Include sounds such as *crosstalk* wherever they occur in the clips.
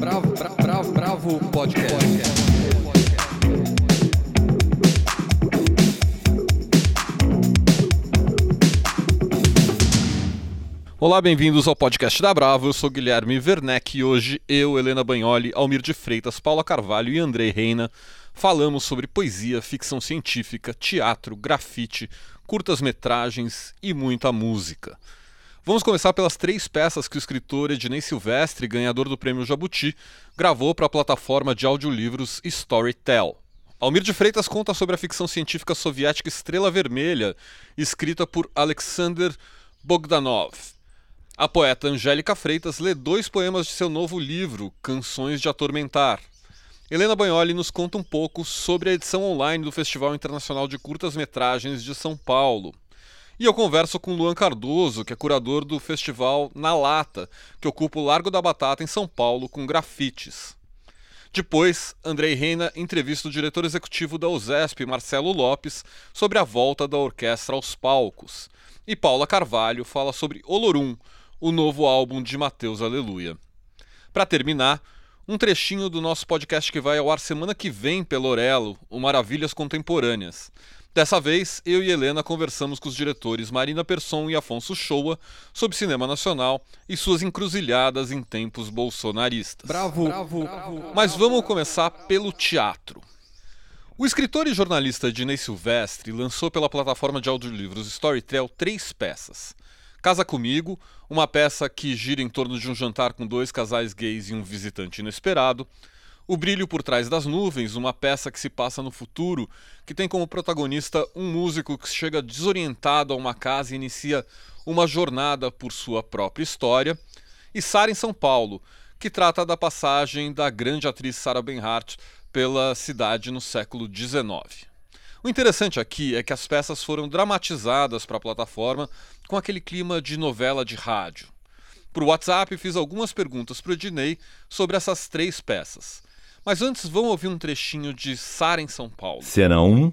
Bravo, bravo, bravo, bravo podcast. Olá, bem-vindos ao podcast da Bravo. Eu sou Guilherme Werneck e hoje eu, Helena Bagnoli, Almir de Freitas, Paula Carvalho e Andrei Reina falamos sobre poesia, ficção científica, teatro, grafite, curtas-metragens e muita música. Vamos começar pelas três peças que o escritor Ednei Silvestre, ganhador do prêmio Jabuti, gravou para a plataforma de audiolivros Storytel. Almir de Freitas conta sobre a ficção científica soviética Estrela Vermelha, escrita por Alexander Bogdanov. A poeta Angélica Freitas lê dois poemas de seu novo livro, Canções de Atormentar. Helena Bagnoli nos conta um pouco sobre a edição online do Festival Internacional de Curtas-Metragens de São Paulo. E eu converso com Luan Cardoso, que é curador do festival Na Lata, que ocupa o Largo da Batata em São Paulo com grafites. Depois, Andrei Reina entrevista o diretor executivo da USESP, Marcelo Lopes, sobre a volta da orquestra aos palcos. E Paula Carvalho fala sobre Olorum, o novo álbum de Mateus Aleluia. Para terminar, um trechinho do nosso podcast que vai ao ar semana que vem pelo Orelo, o Maravilhas Contemporâneas. Dessa vez, eu e Helena conversamos com os diretores Marina Persson e Afonso Shoa sobre cinema nacional e suas encruzilhadas em tempos bolsonaristas. Bravo, bravo, bravo. Mas vamos começar pelo teatro. O escritor e jornalista Dinei Silvestre lançou pela plataforma de audiolivros Storytel três peças. Casa Comigo, uma peça que gira em torno de um jantar com dois casais gays e um visitante inesperado. O Brilho por Trás das Nuvens, uma peça que se passa no futuro, que tem como protagonista um músico que chega desorientado a uma casa e inicia uma jornada por sua própria história. E Sara em São Paulo, que trata da passagem da grande atriz Sarah Bernhardt pela cidade no século XIX. O interessante aqui é que as peças foram dramatizadas para a plataforma com aquele clima de novela de rádio. Por WhatsApp fiz algumas perguntas para o Ednei sobre essas três peças. Mas antes, vamos ouvir um trechinho de Sara em São Paulo. 1,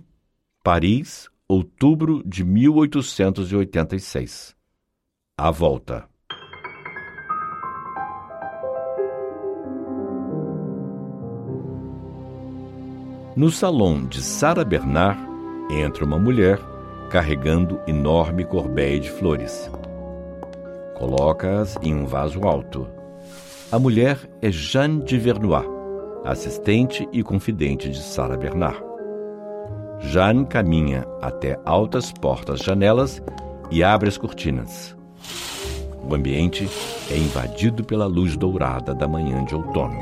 Paris, outubro de 1886. A volta. No salão de Sara Bernard entra uma mulher carregando enorme corbeia de flores. Coloca-as em um vaso alto. A mulher é Jeanne de Vernois assistente e confidente de Sarah Bernard. Jeanne caminha até altas portas-janelas e abre as cortinas. O ambiente é invadido pela luz dourada da manhã de outono.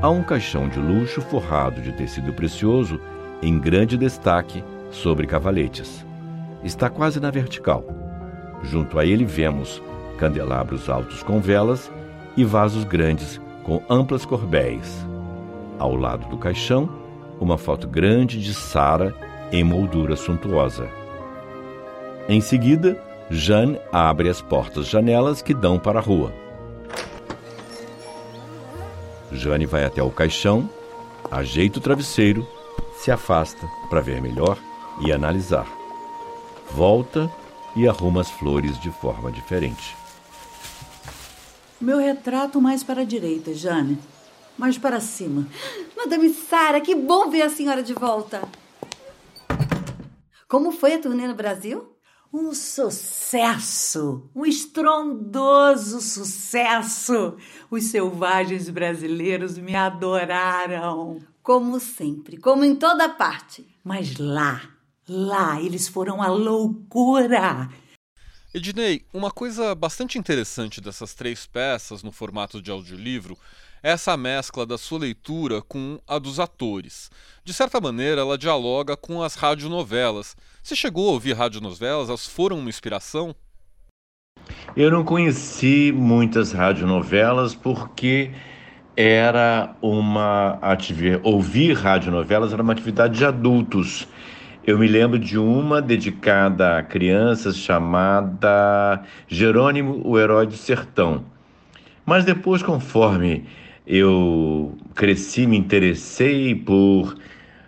Há um caixão de luxo forrado de tecido precioso em grande destaque sobre cavaletes. Está quase na vertical. Junto a ele vemos candelabros altos com velas e vasos grandes com amplas corbéis. Ao lado do caixão, uma foto grande de Sara em moldura suntuosa. Em seguida, Jeanne abre as portas-janelas que dão para a rua. Jane vai até o caixão, ajeita o travesseiro, se afasta para ver melhor e analisar. Volta e arruma as flores de forma diferente. Meu retrato mais para a direita, Jane. Mais para cima. Madame Sara, que bom ver a senhora de volta. Como foi a turnê no Brasil? Um sucesso! Um estrondoso sucesso! Os selvagens brasileiros me adoraram. Como sempre, como em toda parte. Mas lá, lá eles foram a loucura. Ednei, uma coisa bastante interessante dessas três peças no formato de audiolivro é essa mescla da sua leitura com a dos atores. De certa maneira, ela dialoga com as radionovelas. Você chegou a ouvir radionovelas? Elas foram uma inspiração? Eu não conheci muitas radionovelas porque era uma atividade. Ouvir radionovelas era uma atividade de adultos. Eu me lembro de uma dedicada a crianças chamada Jerônimo, o Herói do Sertão. Mas depois, conforme eu cresci, me interessei por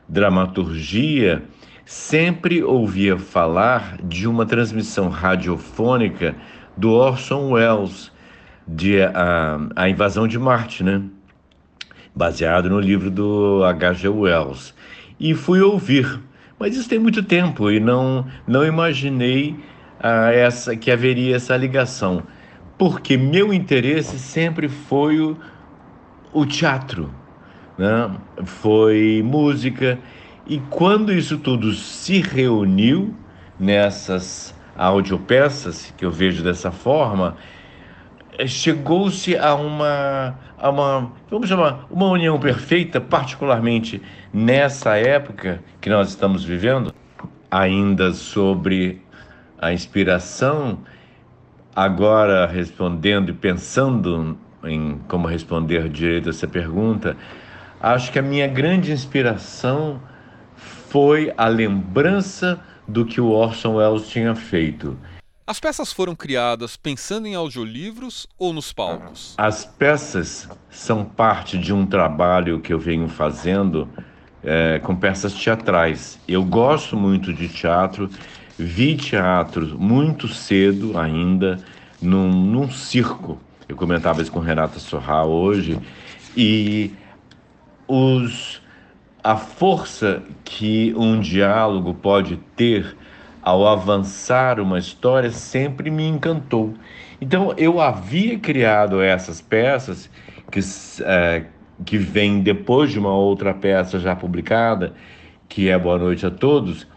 dramaturgia, sempre ouvia falar de uma transmissão radiofônica do Orson Welles, de a, a invasão de Marte, né? Baseado no livro do H.G. Wells. E fui ouvir, mas isso tem muito tempo e não, não imaginei ah, essa que haveria essa ligação, porque meu interesse sempre foi o, o teatro, né? foi música, e quando isso tudo se reuniu nessas audiopeças, que eu vejo dessa forma, chegou-se a uma, a uma, vamos chamar, uma união perfeita, particularmente nessa época que nós estamos vivendo, ainda sobre a inspiração, agora respondendo e pensando em como responder direito a essa pergunta, acho que a minha grande inspiração foi a lembrança do que o Orson Welles tinha feito. As peças foram criadas pensando em audiolivros ou nos palcos? As peças são parte de um trabalho que eu venho fazendo é, com peças teatrais. Eu gosto muito de teatro, vi teatro muito cedo ainda, num, num circo. Eu comentava isso com Renata Sorra hoje, e os a força que um diálogo pode ter ao avançar uma história sempre me encantou. Então eu havia criado essas peças que, é, que vem depois de uma outra peça já publicada, que é Boa Noite a Todos,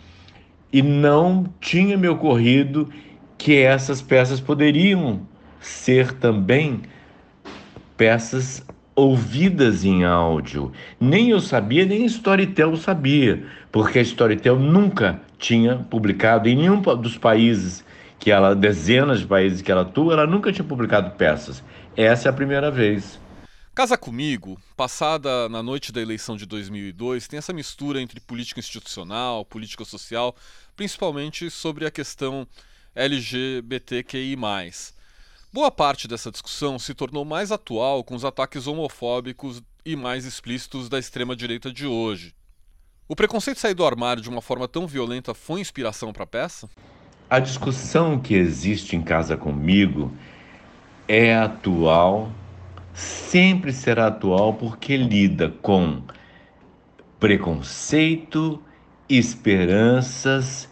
e não tinha me ocorrido que essas peças poderiam ser também peças ouvidas em áudio. Nem eu sabia, nem Storytel sabia, porque a Storytel nunca tinha publicado em nenhum dos países que ela, dezenas de países que ela atua, ela nunca tinha publicado peças. Essa é a primeira vez. Casa Comigo, passada na noite da eleição de 2002, tem essa mistura entre política institucional, política social, principalmente sobre a questão LGBTQI. Boa parte dessa discussão se tornou mais atual com os ataques homofóbicos e mais explícitos da extrema-direita de hoje. O preconceito sair do armário de uma forma tão violenta foi inspiração para a peça? A discussão que existe em Casa Comigo é atual, sempre será atual porque lida com preconceito, esperanças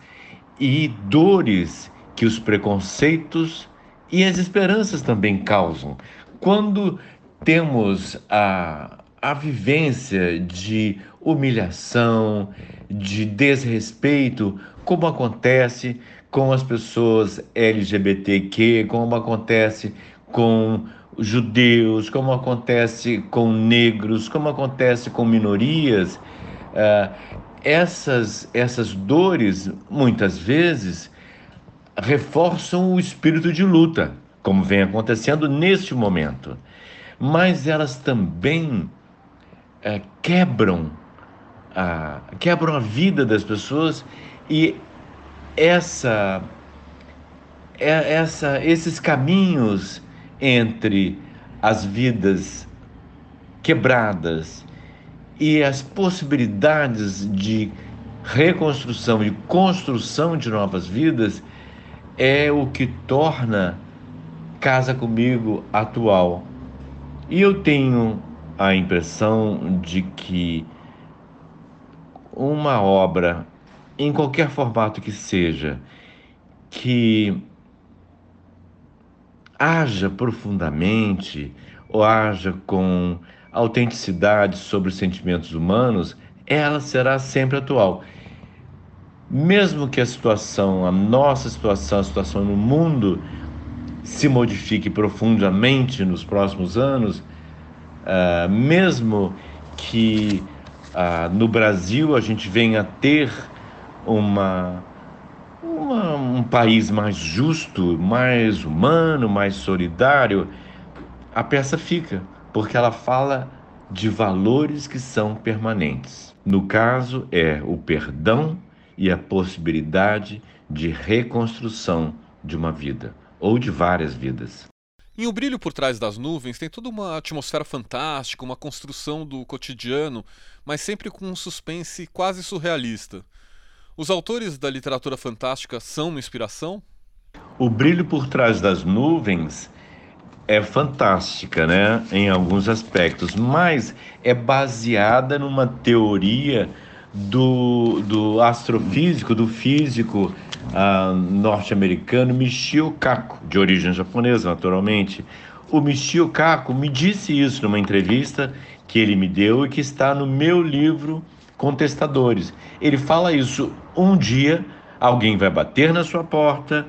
e dores que os preconceitos e as esperanças também causam. Quando temos a, a vivência de humilhação, de desrespeito, como acontece com as pessoas LGBTQ, como acontece com judeus, como acontece com negros, como acontece com minorias, uh, essas, essas dores, muitas vezes, reforçam o espírito de luta, como vem acontecendo neste momento. Mas elas também é, quebram, a, quebram a vida das pessoas e essa, é, essa, esses caminhos entre as vidas quebradas e as possibilidades de reconstrução e construção de novas vidas é o que torna Casa Comigo atual. E eu tenho a impressão de que uma obra, em qualquer formato que seja, que haja profundamente ou haja com autenticidade sobre os sentimentos humanos, ela será sempre atual. Mesmo que a situação, a nossa situação, a situação no mundo se modifique profundamente nos próximos anos, uh, mesmo que uh, no Brasil a gente venha a ter uma, uma, um país mais justo, mais humano, mais solidário, a peça fica, porque ela fala de valores que são permanentes. No caso, é o perdão e a possibilidade de reconstrução de uma vida ou de várias vidas. Em O Brilho por Trás das Nuvens tem toda uma atmosfera fantástica, uma construção do cotidiano, mas sempre com um suspense quase surrealista. Os autores da literatura fantástica são uma inspiração? O Brilho por Trás das Nuvens é fantástica, né, em alguns aspectos, mas é baseada numa teoria do, do astrofísico, do físico uh, norte-americano Michio Kaku, de origem japonesa, naturalmente. O Michio Kaku me disse isso numa entrevista que ele me deu e que está no meu livro Contestadores. Ele fala isso um dia alguém vai bater na sua porta,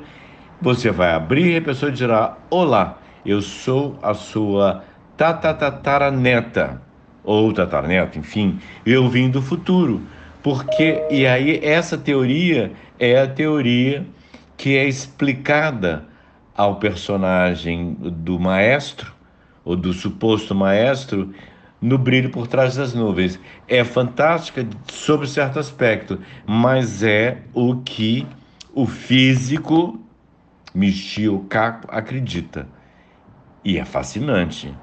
você vai abrir e a pessoa dirá: Olá, eu sou a sua tatataraneta, ou tataraneta, enfim, eu vim do futuro. Porque, e aí, essa teoria é a teoria que é explicada ao personagem do maestro, ou do suposto maestro, no brilho por trás das nuvens. É fantástica sob certo aspecto, mas é o que o físico Michio Kaku acredita. E é fascinante.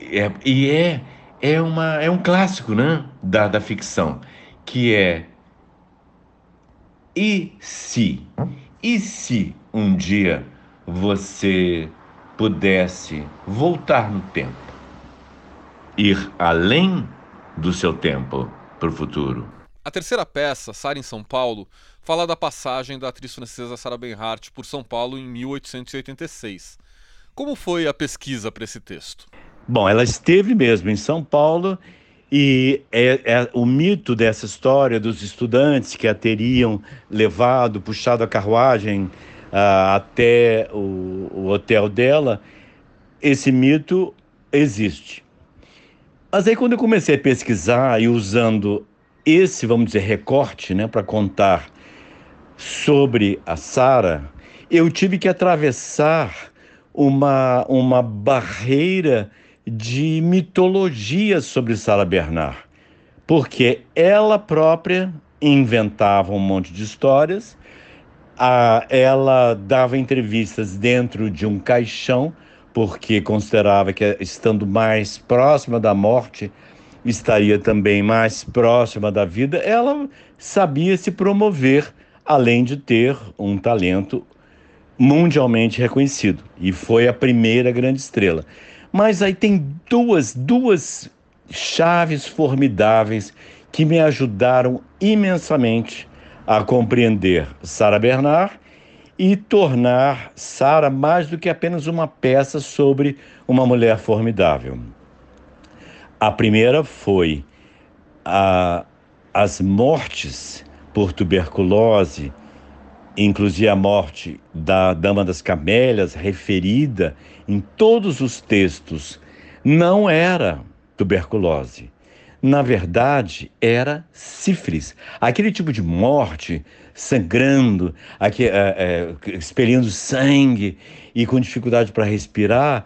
É, e é, é, uma, é um clássico né, da, da ficção, que é e se? E se um dia você pudesse voltar no tempo? Ir além do seu tempo para o futuro. A terceira peça, Sara em São Paulo, fala da passagem da atriz francesa Sarah Bernhardt por São Paulo em 1886. Como foi a pesquisa para esse texto? Bom, ela esteve mesmo em São Paulo e é, é, o mito dessa história dos estudantes que a teriam levado, puxado a carruagem uh, até o, o hotel dela, esse mito existe. Mas aí quando eu comecei a pesquisar e usando esse, vamos dizer, recorte, né, para contar sobre a Sara, eu tive que atravessar uma, uma barreira de mitologia sobre Sara Bernard, porque ela própria inventava um monte de histórias, a, ela dava entrevistas dentro de um caixão porque considerava que estando mais próxima da morte, estaria também mais próxima da vida, ela sabia se promover, além de ter um talento mundialmente reconhecido. E foi a primeira grande estrela. Mas aí tem duas, duas chaves formidáveis que me ajudaram imensamente a compreender Sarah Bernard e tornar Sara mais do que apenas uma peça sobre uma mulher formidável. A primeira foi a, as mortes por tuberculose, inclusive a morte da Dama das Camélias, referida em todos os textos, não era tuberculose. Na verdade, era sífilis. Aquele tipo de morte sangrando, aqui, é, é, expelindo sangue e com dificuldade para respirar,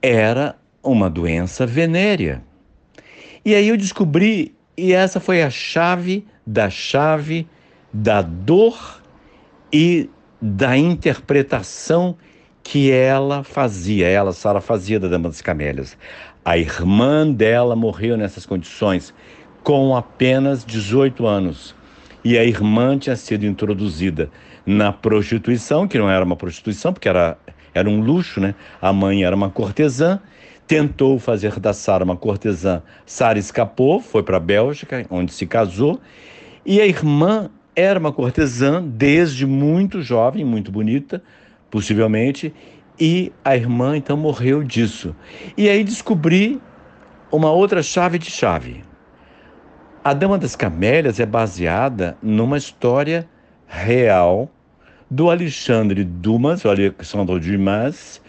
era uma doença venérea. E aí eu descobri, e essa foi a chave da chave da dor e da interpretação que ela fazia, ela, Sara, fazia da Dama das Camélias. A irmã dela morreu nessas condições, com apenas 18 anos e a irmã tinha sido introduzida na prostituição, que não era uma prostituição, porque era, era um luxo, né? A mãe era uma cortesã, tentou fazer da Sara uma cortesã. Sara escapou, foi para a Bélgica, onde se casou, e a irmã era uma cortesã desde muito jovem, muito bonita, possivelmente, e a irmã então morreu disso. E aí descobri uma outra chave de chave. A Dama das Camélias é baseada numa história real do Alexandre Dumas, o Alexandre Dumas,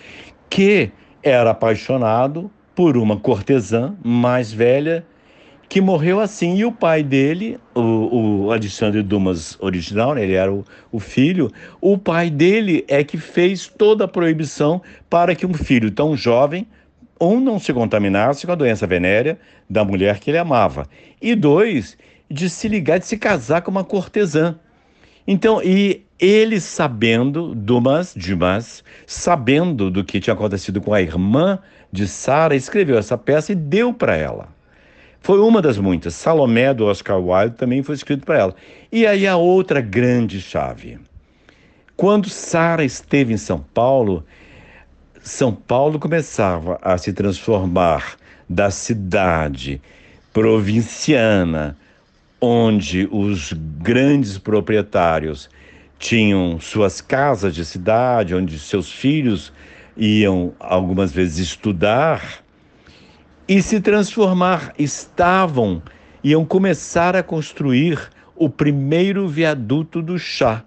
que era apaixonado por uma cortesã mais velha que morreu assim. E o pai dele, o, o Alexandre Dumas original, né, ele era o, o, filho, o pai dele é que fez toda a proibição para que um filho tão jovem um, não se contaminasse com a doença venérea da mulher que ele amava. E dois, de se ligar, de se casar com uma cortesã. Então, e ele sabendo, Dumas, Dumas, sabendo do que tinha acontecido com a irmã de Sara, escreveu essa peça e deu para ela. Foi uma das muitas. Salomé, do Oscar Wilde, também foi escrito para ela. E aí a outra grande chave. Quando Sara esteve em São Paulo, São Paulo começava a se transformar da cidade provinciana, onde os grandes proprietários tinham suas casas de cidade, onde seus filhos iam algumas vezes estudar, e se transformar, estavam, iam começar a construir o primeiro viaduto do chá.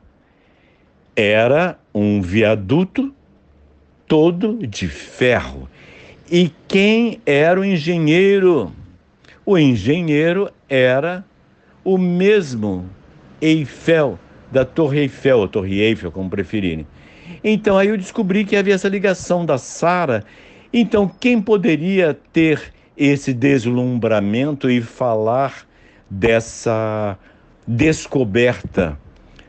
Era um viaduto todo de ferro. E quem era o engenheiro? O engenheiro era o mesmo Eiffel, da Torre Eiffel, ou Torre Eiffel, como preferirem. Então aí eu descobri que havia essa ligação da Sara. Então quem poderia ter esse deslumbramento e falar dessa descoberta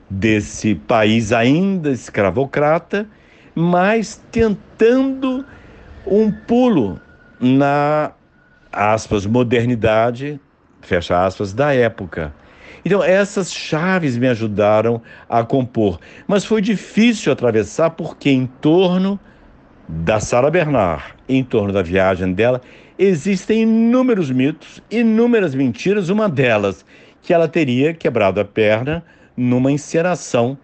desse país ainda escravocrata, mas tentando um pulo na aspas modernidade, fecha aspas, da época. Então, essas chaves me ajudaram a compor. Mas foi difícil atravessar porque, em torno da Sara Bernard, em torno da viagem dela, existem inúmeros mitos, inúmeras mentiras. Uma delas, que ela teria quebrado a perna numa encenação,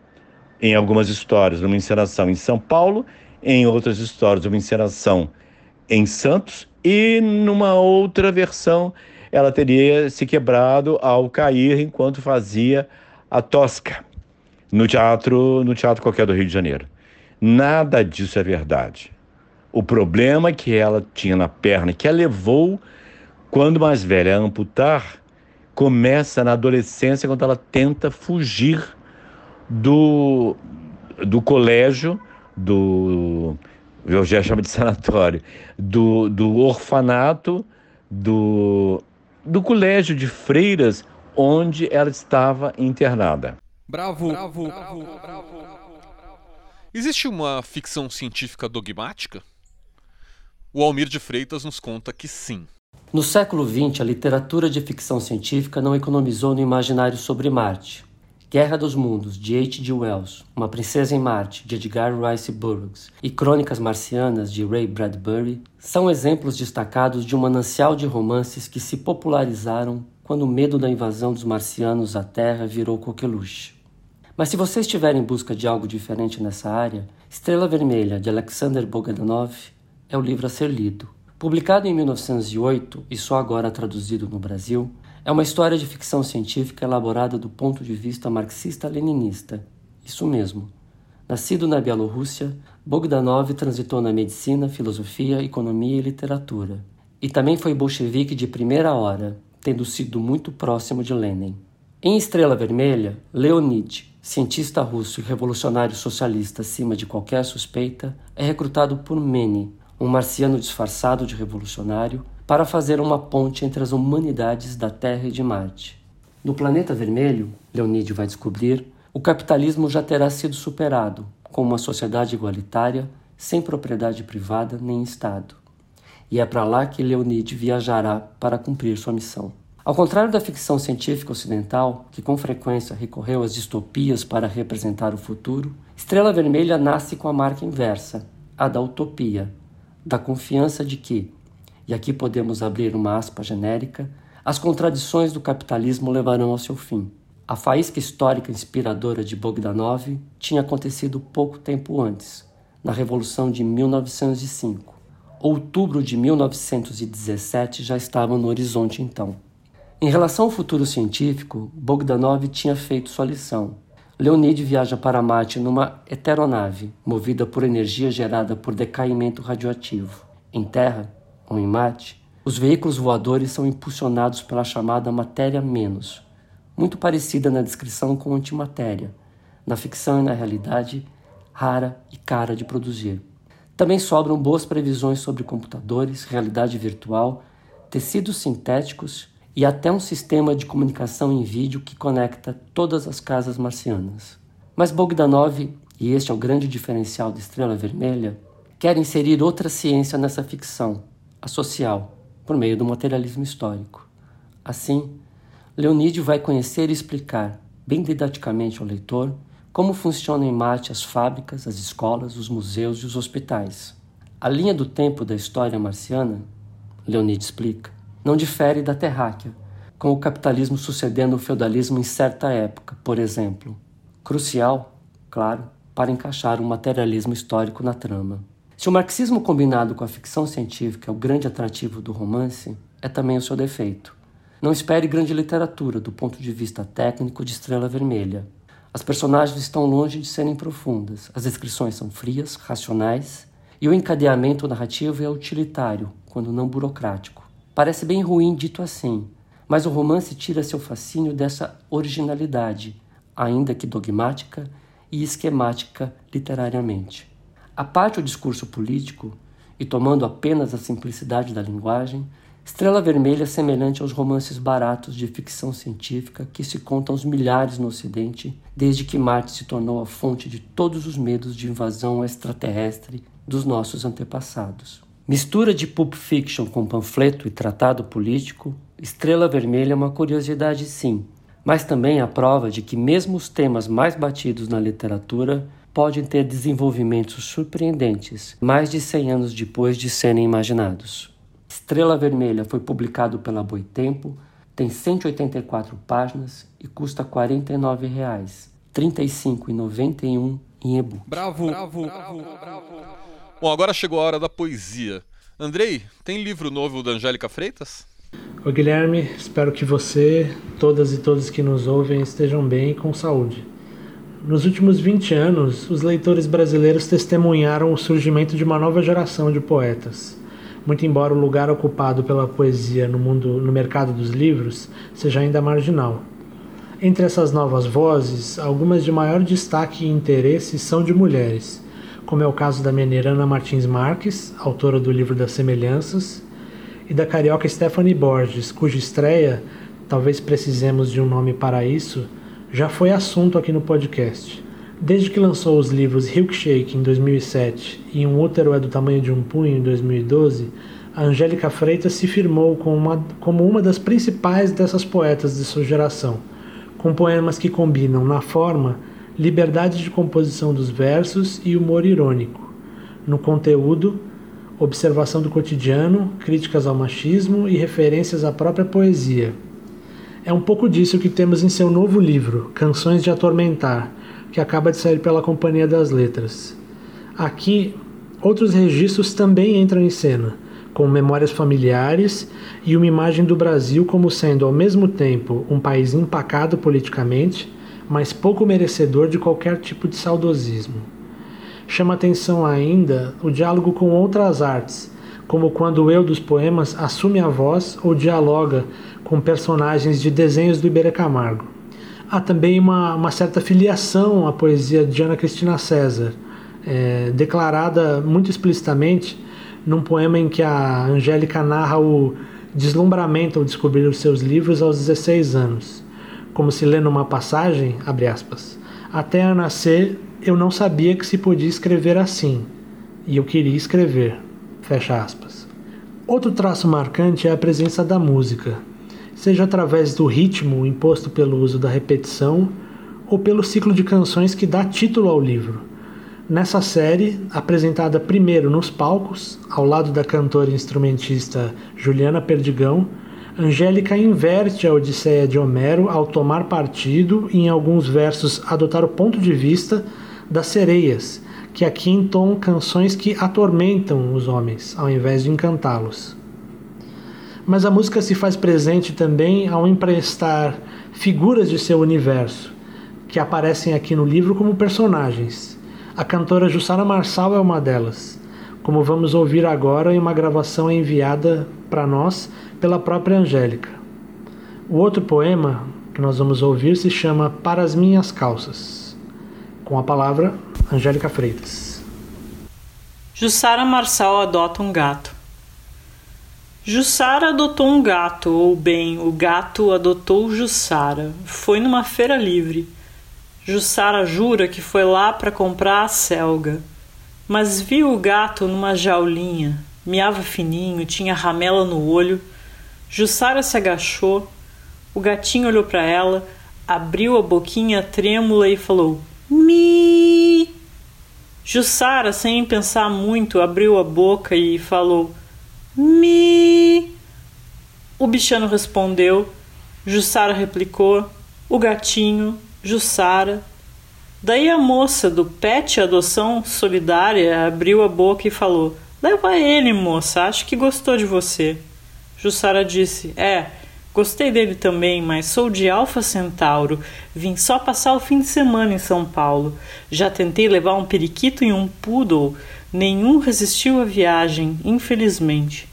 em algumas histórias, numa encenação em São Paulo, em outras histórias, uma encenação em Santos, e numa outra versão ela teria se quebrado ao cair enquanto fazia a Tosca no teatro, no teatro qualquer do Rio de Janeiro. Nada disso é verdade. O problema que ela tinha na perna, que a levou, quando mais velha, a amputar, começa na adolescência, quando ela tenta fugir do, do colégio, do. Eu já chamo de *laughs* sanatório, do, do orfanato, do do colégio de freiras onde ela estava internada. Bravo, bravo, bravo, bravo. Existe uma ficção científica dogmática? O Almir de Freitas nos conta que sim. No século XX, a literatura de ficção científica não economizou no imaginário sobre Marte. Guerra dos Mundos, de H.G. Wells, Uma Princesa em Marte, de Edgar Rice Burroughs, e Crônicas Marcianas, de Ray Bradbury, são exemplos destacados de um manancial de romances que se popularizaram quando o medo da invasão dos marcianos à Terra virou coqueluche. Mas se você estiver em busca de algo diferente nessa área, Estrela Vermelha, de Alexander Bogdanov, é o livro a ser lido. Publicado em 1908 e só agora traduzido no Brasil, é uma história de ficção científica elaborada do ponto de vista marxista-leninista. Isso mesmo. Nascido na Bielorrússia, Bogdanov transitou na medicina, filosofia, economia e literatura. E também foi bolchevique de primeira hora, tendo sido muito próximo de Lenin. Em Estrela Vermelha, Leonid, cientista russo e revolucionário socialista acima de qualquer suspeita, é recrutado por Meni, um marciano disfarçado de revolucionário para fazer uma ponte entre as humanidades da Terra e de Marte. No planeta vermelho, Leonide vai descobrir, o capitalismo já terá sido superado, com uma sociedade igualitária, sem propriedade privada nem Estado. E é para lá que Leonide viajará para cumprir sua missão. Ao contrário da ficção científica ocidental, que com frequência recorreu às distopias para representar o futuro, Estrela Vermelha nasce com a marca inversa, a da utopia, da confiança de que, e aqui podemos abrir uma aspa genérica, as contradições do capitalismo levarão ao seu fim. A faísca histórica inspiradora de Bogdanov tinha acontecido pouco tempo antes, na Revolução de 1905. Outubro de 1917 já estava no horizonte então. Em relação ao futuro científico, Bogdanov tinha feito sua lição. Leonid viaja para Marte numa heteronave, movida por energia gerada por decaimento radioativo. Em Terra, ou em Marte, os veículos voadores são impulsionados pela chamada matéria menos, muito parecida na descrição com antimatéria, na ficção e na realidade, rara e cara de produzir. Também sobram boas previsões sobre computadores, realidade virtual, tecidos sintéticos e até um sistema de comunicação em vídeo que conecta todas as casas marcianas. Mas Bogdanov, e este é o grande diferencial da Estrela Vermelha, quer inserir outra ciência nessa ficção, a social, por meio do materialismo histórico. Assim, Leonídio vai conhecer e explicar, bem didaticamente ao leitor, como funcionam em Marte as fábricas, as escolas, os museus e os hospitais. A linha do tempo da história marciana, Leonid explica, não difere da terráquea, com o capitalismo sucedendo o feudalismo em certa época, por exemplo. Crucial, claro, para encaixar um materialismo histórico na trama. Se o marxismo combinado com a ficção científica é o grande atrativo do romance, é também o seu defeito. Não espere grande literatura do ponto de vista técnico de Estrela Vermelha. As personagens estão longe de serem profundas, as descrições são frias, racionais e o encadeamento narrativo é utilitário, quando não burocrático. Parece bem ruim dito assim, mas o romance tira seu fascínio dessa originalidade, ainda que dogmática e esquemática literariamente. A parte o discurso político, e tomando apenas a simplicidade da linguagem, Estrela Vermelha é semelhante aos romances baratos de ficção científica que se contam aos milhares no Ocidente desde que Marte se tornou a fonte de todos os medos de invasão extraterrestre dos nossos antepassados. Mistura de Pulp Fiction com panfleto e tratado político, Estrela Vermelha é uma curiosidade, sim, mas também a prova de que, mesmo os temas mais batidos na literatura podem ter desenvolvimentos surpreendentes mais de 100 anos depois de serem imaginados. Estrela Vermelha foi publicado pela Boitempo, tem 184 páginas e custa R$ 49,00, R$ 35,91 em e-book. Bravo, bravo, bravo, bravo. Bom, agora chegou a hora da poesia. Andrei, tem livro novo da Angélica Freitas? Oi, Guilherme. Espero que você, todas e todos que nos ouvem, estejam bem e com saúde. Nos últimos 20 anos, os leitores brasileiros testemunharam o surgimento de uma nova geração de poetas. Muito embora o lugar ocupado pela poesia no mundo, no mercado dos livros seja ainda marginal. Entre essas novas vozes, algumas de maior destaque e interesse são de mulheres como é o caso da mineirana Martins Marques, autora do livro das Semelhanças, e da carioca Stephanie Borges, cuja estreia, talvez precisemos de um nome para isso, já foi assunto aqui no podcast. Desde que lançou os livros Hilkshake em 2007 e Um Útero é do Tamanho de um Punho em 2012, a Angélica Freitas se firmou como uma, como uma das principais dessas poetas de sua geração, com poemas que combinam, na forma, liberdade de composição dos versos e humor irônico. No conteúdo, observação do cotidiano, críticas ao machismo e referências à própria poesia. É um pouco disso que temos em seu novo livro, Canções de Atormentar, que acaba de sair pela Companhia das Letras. Aqui, outros registros também entram em cena, com memórias familiares e uma imagem do Brasil como sendo ao mesmo tempo um país empacado politicamente mas pouco merecedor de qualquer tipo de saudosismo. Chama atenção ainda o diálogo com outras artes, como quando o eu dos poemas assume a voz ou dialoga com personagens de desenhos do Iberê Camargo. Há também uma, uma certa filiação à poesia de Ana Cristina César, é, declarada muito explicitamente num poema em que a Angélica narra o deslumbramento ao descobrir os seus livros aos 16 anos como se lê numa passagem, abre aspas, até a nascer eu não sabia que se podia escrever assim, e eu queria escrever, fecha aspas. Outro traço marcante é a presença da música, seja através do ritmo imposto pelo uso da repetição ou pelo ciclo de canções que dá título ao livro. Nessa série, apresentada primeiro nos palcos, ao lado da cantora e instrumentista Juliana Perdigão, Angélica inverte a Odisseia de Homero ao tomar partido e, em alguns versos, adotar o ponto de vista das sereias, que aqui entoam canções que atormentam os homens, ao invés de encantá-los. Mas a música se faz presente também ao emprestar figuras de seu universo, que aparecem aqui no livro como personagens. A cantora Jussara Marçal é uma delas, como vamos ouvir agora em uma gravação enviada para nós pela própria Angélica. O outro poema que nós vamos ouvir se chama Para as Minhas Calças, com a palavra Angélica Freitas. Jussara Marçal adota um gato. Jussara adotou um gato, ou bem, o gato adotou Jussara. Foi numa feira livre. Jussara jura que foi lá para comprar a selga, mas viu o gato numa jaulinha, miava fininho, tinha ramela no olho Jussara se agachou, o gatinho olhou para ela, abriu a boquinha trêmula e falou: Mi! Jussara, sem pensar muito, abriu a boca e falou: Mi. O bichano respondeu, Jussara replicou, o gatinho, Jussara. Daí a moça do Pet Adoção Solidária abriu a boca e falou: Leva ele, moça, acho que gostou de você. Jussara disse: É, gostei dele também, mas sou de Alfa Centauro. Vim só passar o fim de semana em São Paulo. Já tentei levar um periquito e um poodle. Nenhum resistiu à viagem, infelizmente.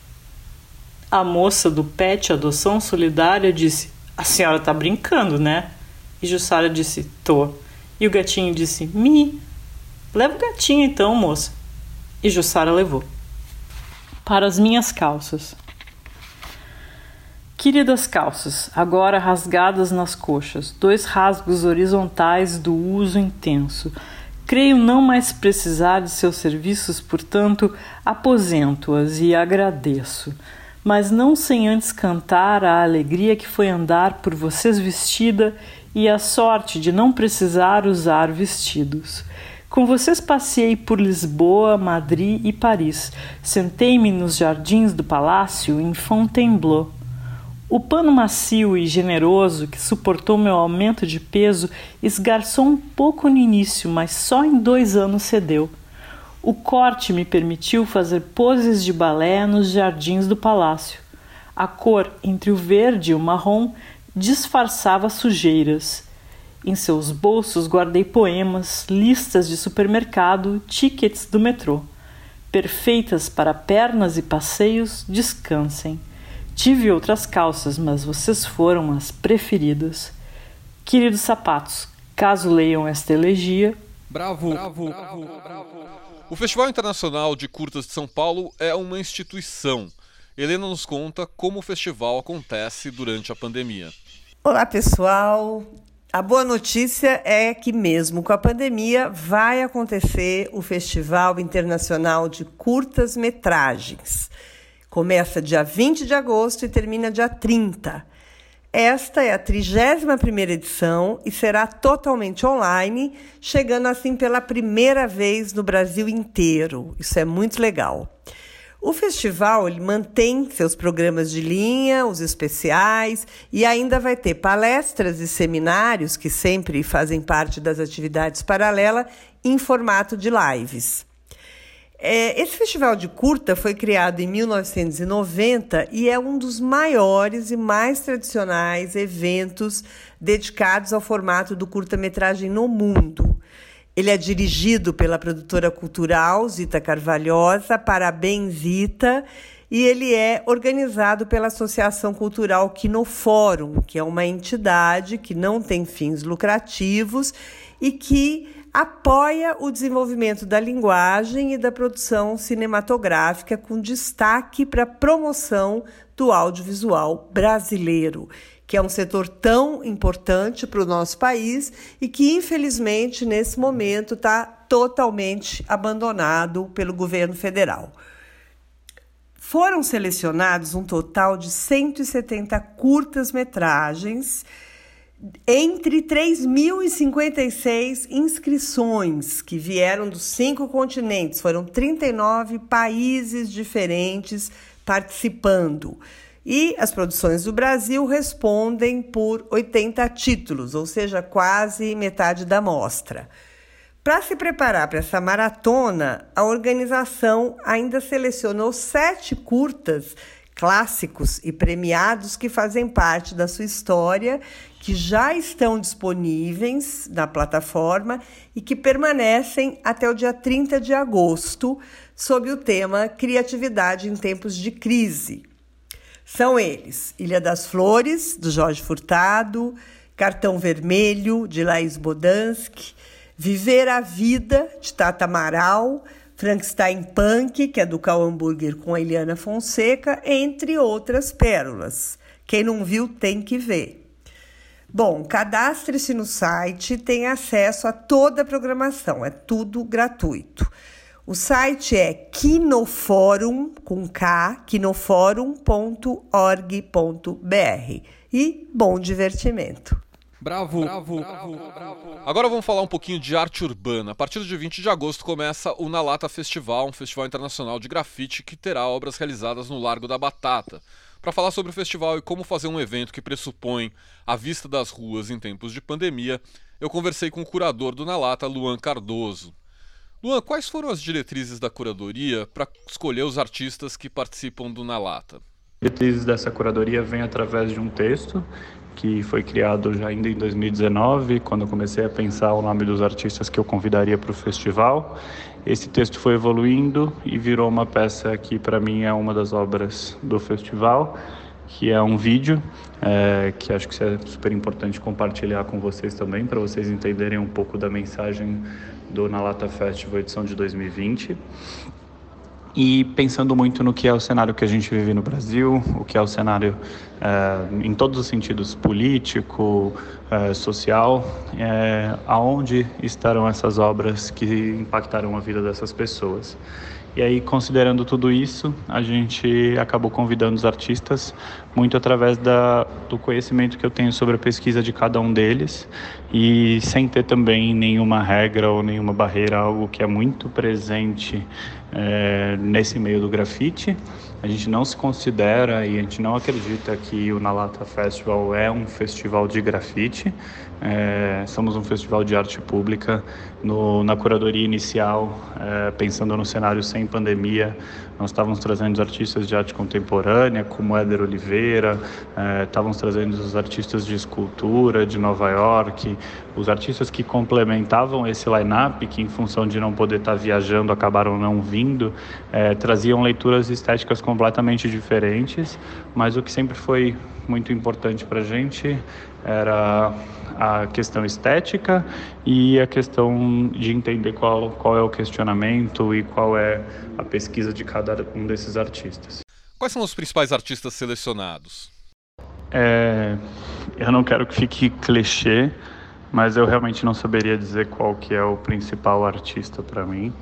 A moça do Pet Adoção Solidária disse: A senhora tá brincando, né? E Jussara disse: Tô. E o gatinho disse: Mi. Leva o gatinho então, moça. E Jussara levou. Para as minhas calças. Queridas calças, agora rasgadas nas coxas, dois rasgos horizontais do uso intenso. Creio não mais precisar de seus serviços, portanto, aposento-as e agradeço. Mas não sem antes cantar a alegria que foi andar por vocês vestida e a sorte de não precisar usar vestidos. Com vocês passei por Lisboa, Madrid e Paris. Sentei-me nos jardins do palácio em Fontainebleau. O pano macio e generoso que suportou meu aumento de peso esgarçou um pouco no início, mas só em dois anos cedeu. O corte me permitiu fazer poses de balé nos jardins do palácio. A cor entre o verde e o marrom disfarçava sujeiras. Em seus bolsos guardei poemas, listas de supermercado, tickets do metrô. Perfeitas para pernas e passeios, descansem. Tive outras calças, mas vocês foram as preferidas. Queridos sapatos, caso leiam esta elegia. Bravo, bravo, bravo, bravo. O Festival Internacional de Curtas de São Paulo é uma instituição. Helena nos conta como o festival acontece durante a pandemia. Olá, pessoal. A boa notícia é que, mesmo com a pandemia, vai acontecer o Festival Internacional de Curtas Metragens. Começa dia 20 de agosto e termina dia 30. Esta é a 31ª edição e será totalmente online, chegando assim pela primeira vez no Brasil inteiro. Isso é muito legal. O festival mantém seus programas de linha, os especiais, e ainda vai ter palestras e seminários, que sempre fazem parte das atividades paralelas, em formato de lives. É, esse festival de curta foi criado em 1990 e é um dos maiores e mais tradicionais eventos dedicados ao formato do curta-metragem no mundo. Ele é dirigido pela produtora cultural Zita Carvalhosa, parabéns Zita, e ele é organizado pela Associação Cultural Quinofórum, que é uma entidade que não tem fins lucrativos e que apoia o desenvolvimento da linguagem e da produção cinematográfica, com destaque para a promoção do audiovisual brasileiro, que é um setor tão importante para o nosso país e que, infelizmente, nesse momento está totalmente abandonado pelo governo federal. Foram selecionados um total de 170 curtas-metragens entre 3.056 inscrições que vieram dos cinco continentes, foram 39 países diferentes participando. E as produções do Brasil respondem por 80 títulos, ou seja, quase metade da mostra. Para se preparar para essa maratona, a organização ainda selecionou sete curtas clássicos e premiados que fazem parte da sua história, que já estão disponíveis na plataforma e que permanecem até o dia 30 de agosto, sob o tema Criatividade em Tempos de Crise. São eles: Ilha das Flores, do Jorge Furtado, Cartão Vermelho, de Laís Bodansky, Viver a Vida, de Tata Amaral, Frankenstein Punk, que é do Cal Hamburger com a Eliana Fonseca, entre outras pérolas. Quem não viu tem que ver. Bom, cadastre-se no site, tem acesso a toda a programação, é tudo gratuito. O site é quinoforum, com K, quinoforum.org.br. E bom divertimento. Bravo, bravo, bravo, bravo. Agora vamos falar um pouquinho de arte urbana. A partir de 20 de agosto começa o Nalata Festival, um festival internacional de grafite que terá obras realizadas no Largo da Batata. Para falar sobre o festival e como fazer um evento que pressupõe a vista das ruas em tempos de pandemia, eu conversei com o curador do Nalata, Luan Cardoso. Luan, quais foram as diretrizes da curadoria para escolher os artistas que participam do Nalata? As diretrizes dessa curadoria vêm através de um texto que foi criado já ainda em 2019, quando eu comecei a pensar o nome dos artistas que eu convidaria para o festival. Esse texto foi evoluindo e virou uma peça que, para mim, é uma das obras do festival, que é um vídeo é, que acho que é super importante compartilhar com vocês também, para vocês entenderem um pouco da mensagem do Nalata Festival edição de 2020 e pensando muito no que é o cenário que a gente vive no Brasil, o que é o cenário é, em todos os sentidos político, é, social, é, aonde estarão essas obras que impactaram a vida dessas pessoas. E aí, considerando tudo isso, a gente acabou convidando os artistas muito através da, do conhecimento que eu tenho sobre a pesquisa de cada um deles e sem ter também nenhuma regra ou nenhuma barreira, algo que é muito presente é, nesse meio do grafite. A gente não se considera e a gente não acredita que o Nalata Festival é um festival de grafite. É, somos um festival de arte pública. No, na curadoria inicial, é, pensando no cenário sem pandemia, nós estávamos trazendo os artistas de arte contemporânea, como Éder Oliveira, é, estávamos trazendo os artistas de escultura de Nova York, os artistas que complementavam esse line-up, que em função de não poder estar viajando acabaram não vindo, é, traziam leituras estéticas completamente diferentes, mas o que sempre foi muito importante para a gente era a questão estética e a questão de entender qual, qual é o questionamento e qual é a pesquisa de cada um desses artistas. Quais são os principais artistas selecionados? É, eu não quero que fique clichê, mas eu realmente não saberia dizer qual que é o principal artista para mim.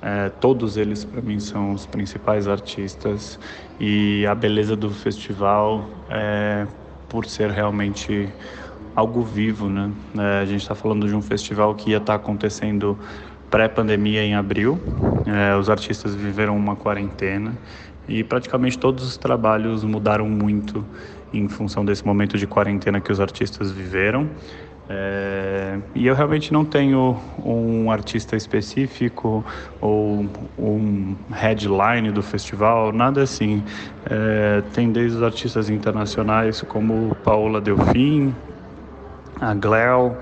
É, todos eles para mim são os principais artistas e a beleza do festival é por ser realmente algo vivo, né? É, a gente está falando de um festival que ia estar tá acontecendo pré-pandemia em abril. É, os artistas viveram uma quarentena e praticamente todos os trabalhos mudaram muito em função desse momento de quarentena que os artistas viveram. É, e eu realmente não tenho um artista específico ou um headline do festival, nada assim. É, tem desde os artistas internacionais como Paola Delfim, a Gleo,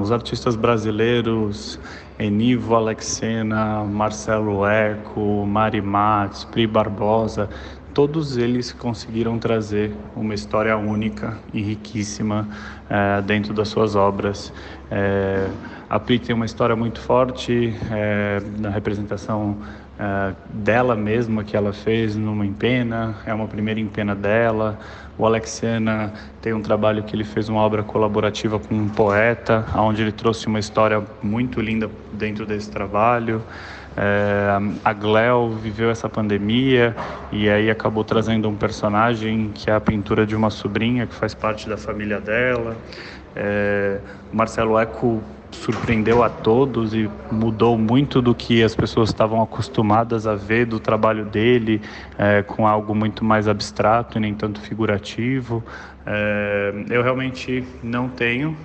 os artistas brasileiros, Enivo Alexena, Marcelo Eco, Mari Matos, Pri Barbosa, todos eles conseguiram trazer uma história única e riquíssima uh, dentro das suas obras. Uh, a Pri tem uma história muito forte uh, na representação dela mesma que ela fez numa empena, é uma primeira empena dela. O Alexena tem um trabalho que ele fez uma obra colaborativa com um poeta, onde ele trouxe uma história muito linda dentro desse trabalho. É, a Gleo viveu essa pandemia e aí acabou trazendo um personagem que é a pintura de uma sobrinha que faz parte da família dela. É, Marcelo Eco surpreendeu a todos e mudou muito do que as pessoas estavam acostumadas a ver do trabalho dele, é, com algo muito mais abstrato e nem tanto figurativo. É, eu realmente não tenho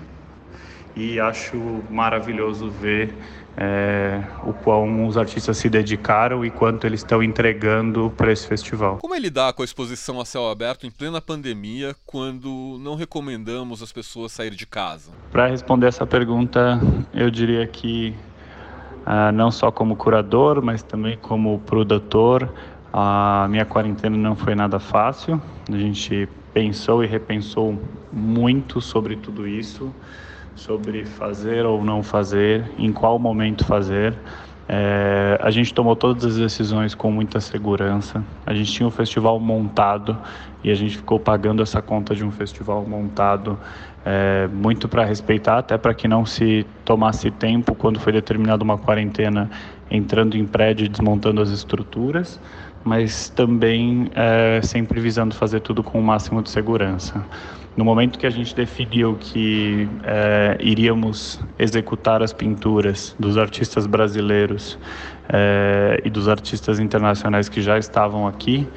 e acho maravilhoso ver é, o qual os artistas se dedicaram e quanto eles estão entregando para esse festival. Como é lidar com a exposição a céu aberto em plena pandemia, quando não recomendamos as pessoas sair de casa? Para responder essa pergunta, eu diria que ah, não só como curador, mas também como produtor, a minha quarentena não foi nada fácil. A gente pensou e repensou muito sobre tudo isso sobre fazer ou não fazer, em qual momento fazer. É, a gente tomou todas as decisões com muita segurança. A gente tinha um festival montado e a gente ficou pagando essa conta de um festival montado é, muito para respeitar, até para que não se tomasse tempo quando foi determinada uma quarentena entrando em prédio e desmontando as estruturas, mas também é, sempre visando fazer tudo com o máximo de segurança. No momento que a gente definiu que é, iríamos executar as pinturas dos artistas brasileiros é, e dos artistas internacionais que já estavam aqui,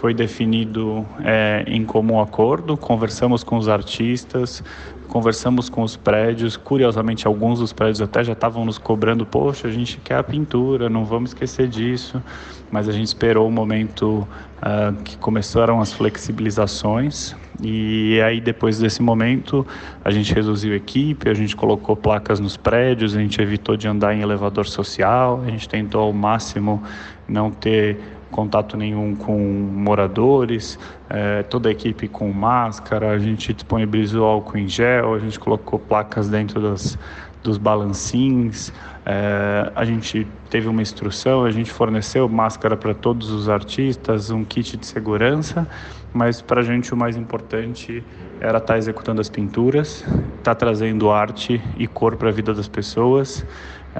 foi definido é, em comum acordo, conversamos com os artistas, conversamos com os prédios, curiosamente alguns dos prédios até já estavam nos cobrando, poxa, a gente quer a pintura, não vamos esquecer disso, mas a gente esperou o momento uh, que começaram as flexibilizações e aí depois desse momento a gente reduziu a equipe, a gente colocou placas nos prédios, a gente evitou de andar em elevador social, a gente tentou ao máximo não ter contato nenhum com moradores, é, toda a equipe com máscara, a gente disponibilizou álcool em gel, a gente colocou placas dentro das, dos balancins, é, a gente teve uma instrução, a gente forneceu máscara para todos os artistas, um kit de segurança, mas para a gente o mais importante era estar tá executando as pinturas, estar tá trazendo arte e cor para a vida das pessoas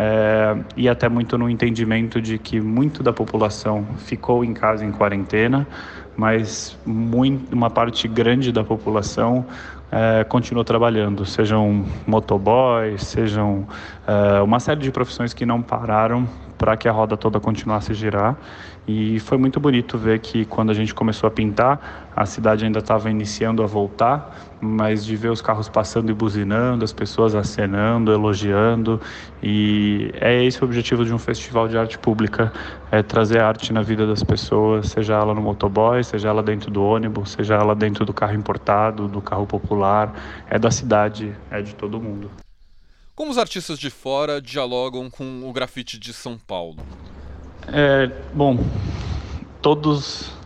é, e até muito no entendimento de que muito da população ficou em casa em quarentena, mas muito, uma parte grande da população é, continuou trabalhando, sejam motoboys, sejam é, uma série de profissões que não pararam para que a roda toda continuasse a girar. E foi muito bonito ver que quando a gente começou a pintar, a cidade ainda estava iniciando a voltar, mas de ver os carros passando e buzinando, as pessoas acenando, elogiando. E é esse o objetivo de um festival de arte pública: é trazer arte na vida das pessoas, seja ela no motoboy, seja ela dentro do ônibus, seja ela dentro do carro importado, do carro popular. É da cidade, é de todo mundo. Como os artistas de fora dialogam com o grafite de São Paulo? É, bom, todos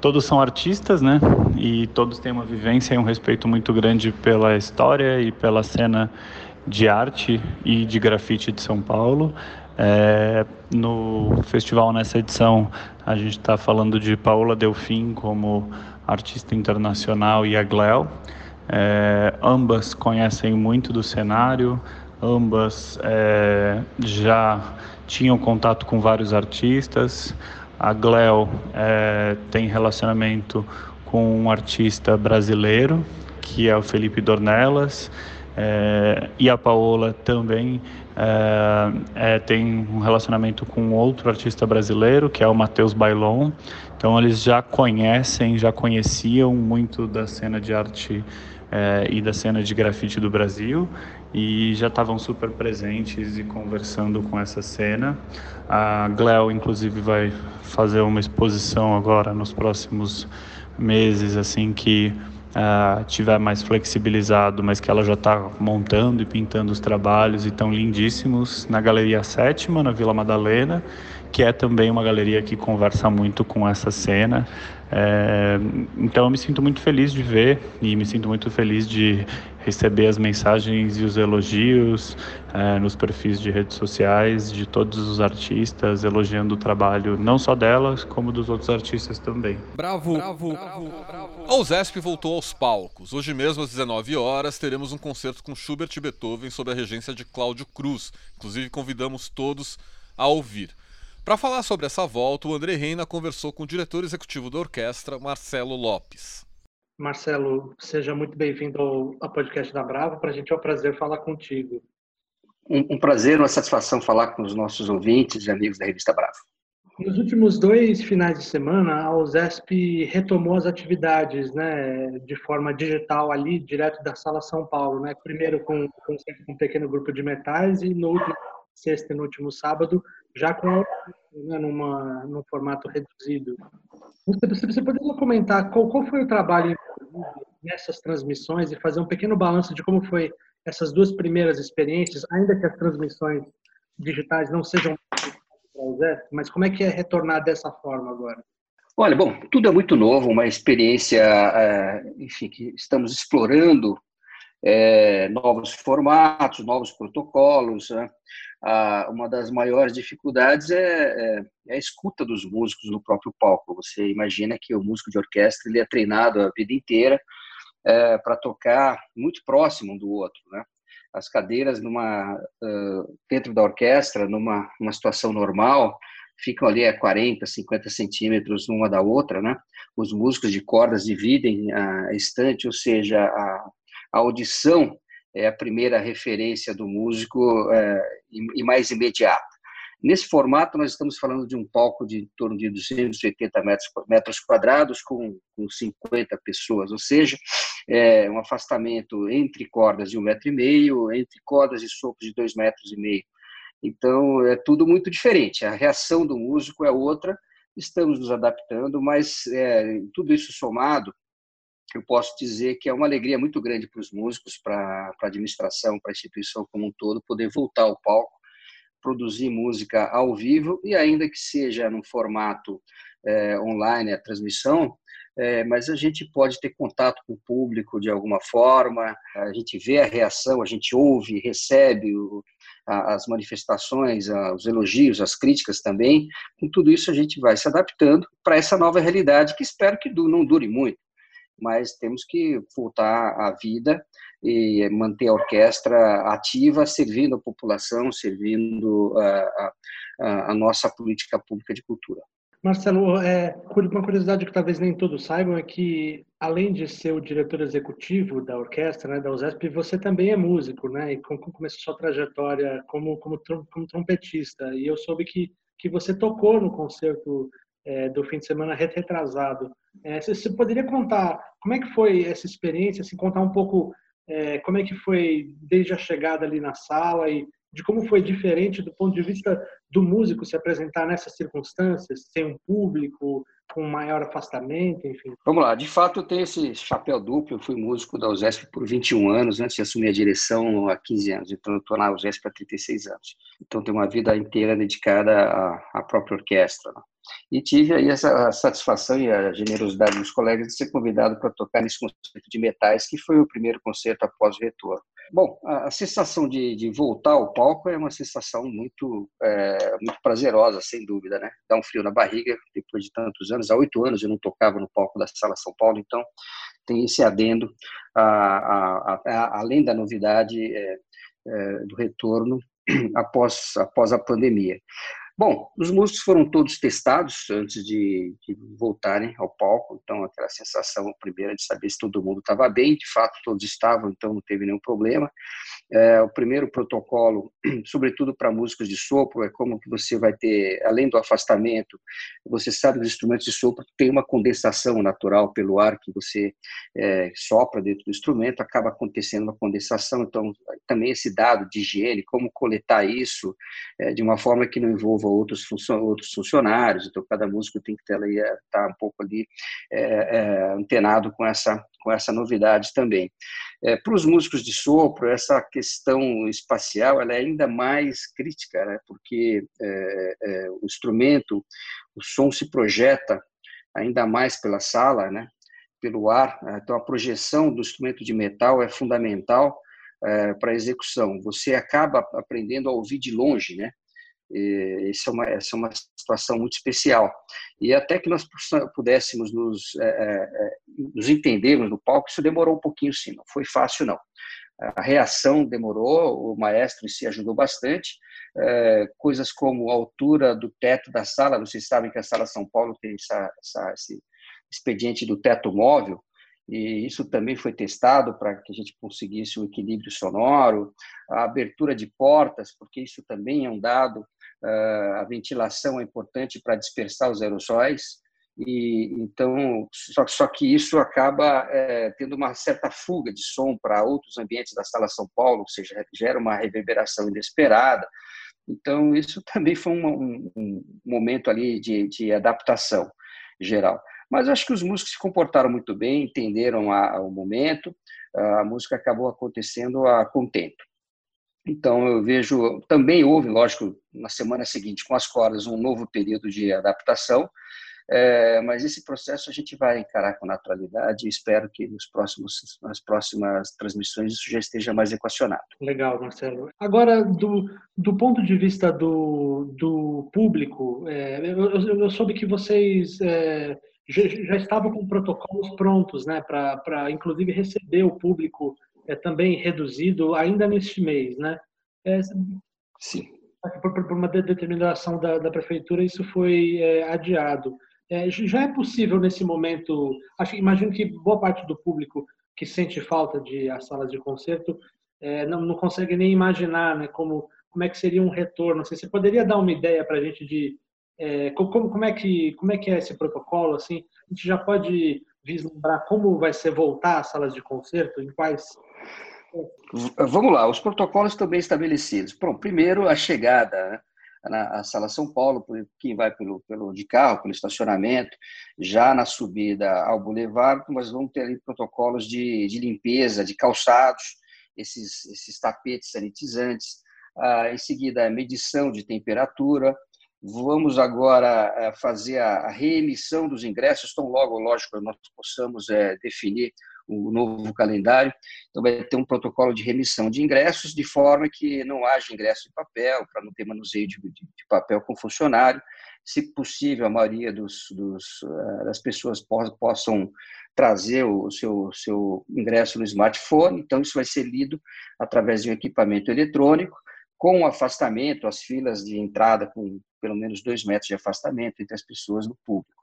todos são artistas, né? E todos têm uma vivência e um respeito muito grande pela história e pela cena de arte e de grafite de São Paulo. É, no festival nessa edição a gente está falando de Paola Delfim como artista internacional e a Gleo. É, ambas conhecem muito do cenário, Ambas é, já tinham contato com vários artistas. A Gleo é, tem relacionamento com um artista brasileiro, que é o Felipe Dornelas, é, e a Paola também é, é, tem um relacionamento com outro artista brasileiro, que é o Matheus Bailon. Então eles já conhecem, já conheciam muito da cena de arte é, e da cena de grafite do Brasil e já estavam super presentes e conversando com essa cena. A Gleo, inclusive, vai fazer uma exposição agora nos próximos meses, assim que uh, tiver mais flexibilizado, mas que ela já está montando e pintando os trabalhos e estão lindíssimos na Galeria Sétima, na Vila Madalena, que é também uma galeria que conversa muito com essa cena. É, então eu me sinto muito feliz de ver e me sinto muito feliz de receber as mensagens e os elogios é, nos perfis de redes sociais de todos os artistas elogiando o trabalho não só delas como dos outros artistas também. Bravo, bravo, bravo, bravo. A USESP voltou aos palcos. Hoje mesmo às 19 horas teremos um concerto com Schubert e Beethoven sob a regência de Cláudio Cruz. Inclusive convidamos todos a ouvir. Para falar sobre essa volta, o André Reina conversou com o diretor executivo da orquestra, Marcelo Lopes. Marcelo, seja muito bem-vindo ao, ao, podcast da Bravo. Para a gente é um prazer falar contigo. Um, um, prazer, uma satisfação falar com os nossos ouvintes e amigos da revista Bravo. Nos últimos dois finais de semana, a USESP retomou as atividades né, de forma digital ali, direto da Sala São Paulo. Né? Primeiro com, com um pequeno grupo de metais e no último sexta e no último sábado, já com né, numa, num formato reduzido. Você, você poderia comentar qual, qual foi o trabalho nessas transmissões e fazer um pequeno balanço de como foi essas duas primeiras experiências, ainda que as transmissões digitais não sejam mas como é que é retornar dessa forma agora? Olha, bom, tudo é muito novo, uma experiência, é, enfim, que estamos explorando é, novos formatos, novos protocolos. Né? Uma das maiores dificuldades é, é, é, a escuta dos músicos no próprio palco. Você imagina que o músico de orquestra ele é treinado a vida inteira é, para tocar muito próximo um do outro, né? As cadeiras numa dentro da orquestra, numa, numa situação normal, ficam ali a 40, 50 centímetros uma da outra, né? Os músicos de cordas dividem a estante, ou seja, a, a audição é a primeira referência do músico é, e, mais imediata. Nesse formato, nós estamos falando de um palco de em torno de 280 metros, metros quadrados, com, com 50 pessoas, ou seja, é um afastamento entre cordas de um metro e meio, entre cordas e sopros de dois metros e meio. Então, é tudo muito diferente. A reação do músico é outra, estamos nos adaptando, mas é, tudo isso somado, eu posso dizer que é uma alegria muito grande para os músicos, para a administração, para a instituição como um todo, poder voltar ao palco produzir música ao vivo e ainda que seja no formato é, online a transmissão, é, mas a gente pode ter contato com o público de alguma forma, a gente vê a reação, a gente ouve, recebe o, a, as manifestações, a, os elogios, as críticas também. Com tudo isso a gente vai se adaptando para essa nova realidade que espero que não dure muito, mas temos que voltar à vida e manter a orquestra ativa, servindo a população, servindo a, a, a nossa política pública de cultura. Marcelo, é, uma curiosidade que talvez nem todos saibam é que, além de ser o diretor executivo da orquestra, né, da USESP, você também é músico, né? E começou sua trajetória como, como, como trompetista. E eu soube que, que você tocou no concerto é, do fim de semana retrasado. É, você, poderia contar como é que foi essa experiência, assim, contar um pouco é, como é que foi desde a chegada ali na sala e de como foi diferente do ponto de vista do músico se apresentar nessas circunstâncias, sem um público, com maior afastamento, enfim. Vamos lá, de fato eu tenho esse chapéu duplo, eu fui músico da USESP por 21 anos, antes de assumir a direção há 15 anos, então eu estou na USESP há 36 anos. Então tenho uma vida inteira dedicada à, própria orquestra. Né? E tive aí essa satisfação e a generosidade dos colegas de ser convidado para tocar nesse concerto de metais, que foi o primeiro concerto após o retorno. Bom, a, sensação de, de, voltar ao palco é uma sensação muito, é, muito prazerosa, sem dúvida, né? Dá um frio na barriga depois de tantos anos. Há oito anos eu não tocava no palco da Sala São Paulo, então tem esse adendo, a, a, a, além da novidade é, é, do retorno *clears throat* após, após a pandemia. Bom, os músicos foram todos testados antes de, de, voltarem ao palco, então aquela sensação primeira de saber se todo mundo estava bem, de fato todos estavam, então não teve nenhum problema. É, o primeiro protocolo, *clears throat* sobretudo para músicos de sopro, é como que você vai ter, além do afastamento, você sabe que os instrumentos de sopro têm uma condensação natural pelo ar que você é, sopra dentro do instrumento, acaba acontecendo uma condensação, então também esse dado de higiene, como coletar isso é, de uma forma que não envolva outros, outros funcionários, então cada músico tem que estar é, tá um pouco ali é, é, antenado com essa, com essa novidade também. É, Para os músicos de sopro, essa questão espacial ela é ainda mais crítica, né, porque o instrumento, o som se projeta ainda mais pela sala, né, pelo ar, então a projeção do instrumento de metal é fundamental é, para execução. Você acaba aprendendo a ouvir de longe, né? Isso é uma, essa é uma situação muito especial. E até que nós pudéssemos nos, é, é, é, nos entendermos no palco, isso demorou um pouquinho sim, não foi fácil não. A reação demorou, o maestro se ajudou bastante, é, coisas como a altura do teto da sala, vocês sabem que a Sala São Paulo tem essa, essa, esse expediente do teto móvel, e isso também foi testado para que a gente conseguisse o equilíbrio sonoro, a abertura de portas, porque isso também é um dado a ventilação é importante para dispersar os aerossóis e então só, só que isso acaba é, tendo uma certa fuga de som para outros ambientes da sala São Paulo, ou seja, gera uma reverberação inesperada. Então isso *laughs* também foi um, um, um momento ali de, de, adaptação geral. Mas acho que os músicos se comportaram muito bem, entenderam a, a, o momento. A música acabou acontecendo a contento. Então, eu vejo, também houve, lógico, na semana seguinte, com as cordas, um novo período de adaptação, é, mas esse processo a gente vai encarar com naturalidade e espero que nos próximos, nas próximas transmissões isso já esteja mais equacionado. Legal, Marcelo. Agora, do, do ponto de vista do, do público, é, eu, eu, soube que vocês é, já, já, estavam com protocolos prontos, né, para inclusive receber o público é também reduzido ainda neste mês, né? É... Sim. por, por uma determinação da, da prefeitura, isso foi é, adiado. É, já é possível nesse momento, acho, imagino que boa parte do público que sente falta de as salas de concerto é, não, não consegue nem imaginar né, como, como é que seria um retorno. Você poderia dar uma ideia para a gente de é, como, como, é que, como é que é esse protocolo? Assim, a gente já pode vislumbrar como vai ser voltar às salas de concerto, em quais Vamos lá, os protocolos bem estabelecidos. Bom, primeiro, a chegada né, na Sala São Paulo, quem vai pelo, pelo de carro, pelo estacionamento, já na subida ao Boulevard, nós vamos ter ali protocolos de, de limpeza, de calçados, esses, esses tapetes sanitizantes, ah, em seguida, a medição de temperatura. Vamos agora eh, fazer a reemissão dos ingressos, tão logo, lógico, nós possamos é, definir o novo calendário. Então, vai ter um protocolo de remissão de ingressos, de forma que não haja ingresso em papel, para não ter manuseio de, de, de, papel com funcionário. Se possível, a maioria dos, dos eh, das pessoas possam trazer o seu, seu ingresso no smartphone, então isso vai ser lido através de um equipamento eletrônico, com afastamento, as filas de entrada com pelo menos dois metros de afastamento entre as pessoas no público.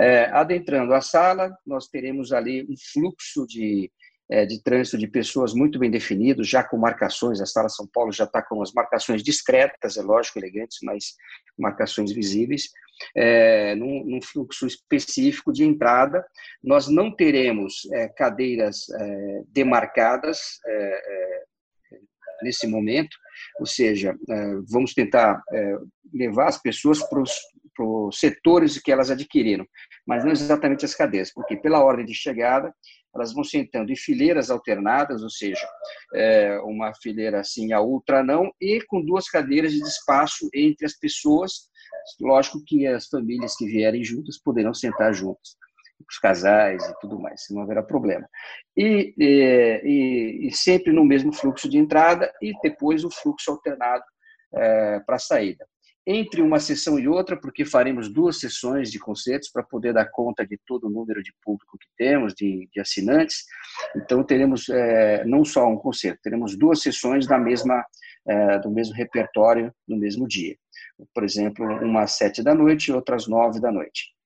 É, adentrando a sala, nós teremos ali um fluxo de, é, de trânsito de pessoas muito bem definido, já com marcações. A sala São Paulo já está com as marcações discretas, é lógico, elegantes, mas marcações visíveis, é, num, num, fluxo específico de entrada. Nós não teremos é, cadeiras é, demarcadas é, nesse momento, ou seja, vamos tentar levar as pessoas para os os setores que elas adquiriram, mas não exatamente as cadeias, porque pela ordem de chegada elas vão sentando em fileiras alternadas, ou seja, é, uma fileira assim a outra não, e com duas cadeiras de espaço entre as pessoas. Lógico que as famílias que vierem juntas poderão sentar juntas, os casais e tudo mais, não haverá problema. E, e, e sempre no mesmo fluxo de entrada e depois o fluxo alternado é, para a saída entre uma sessão e outra, porque faremos duas sessões de concertos para poder dar conta de todo o número de público que temos, de, de assinantes. Então, teremos é, não só um concerto, teremos duas sessões da mesma, é, do mesmo repertório no mesmo dia. Por exemplo, uma às sete da noite e outra às nove da noite.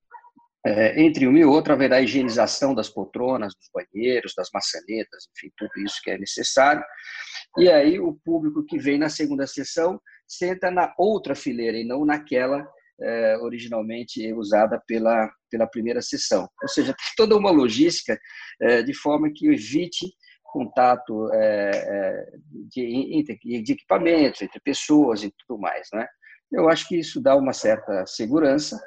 É, entre uma e outra haverá higienização das poltronas, dos banheiros, das maçanetas, enfim, tudo isso que é necessário. E aí o público que vem na segunda sessão senta na outra fileira e não naquela é, originalmente usada pela, pela primeira sessão. Ou seja, toda uma logística é, de forma que evite contato é, de, de equipamentos entre pessoas e tudo mais. Né? Eu acho que isso dá uma certa segurança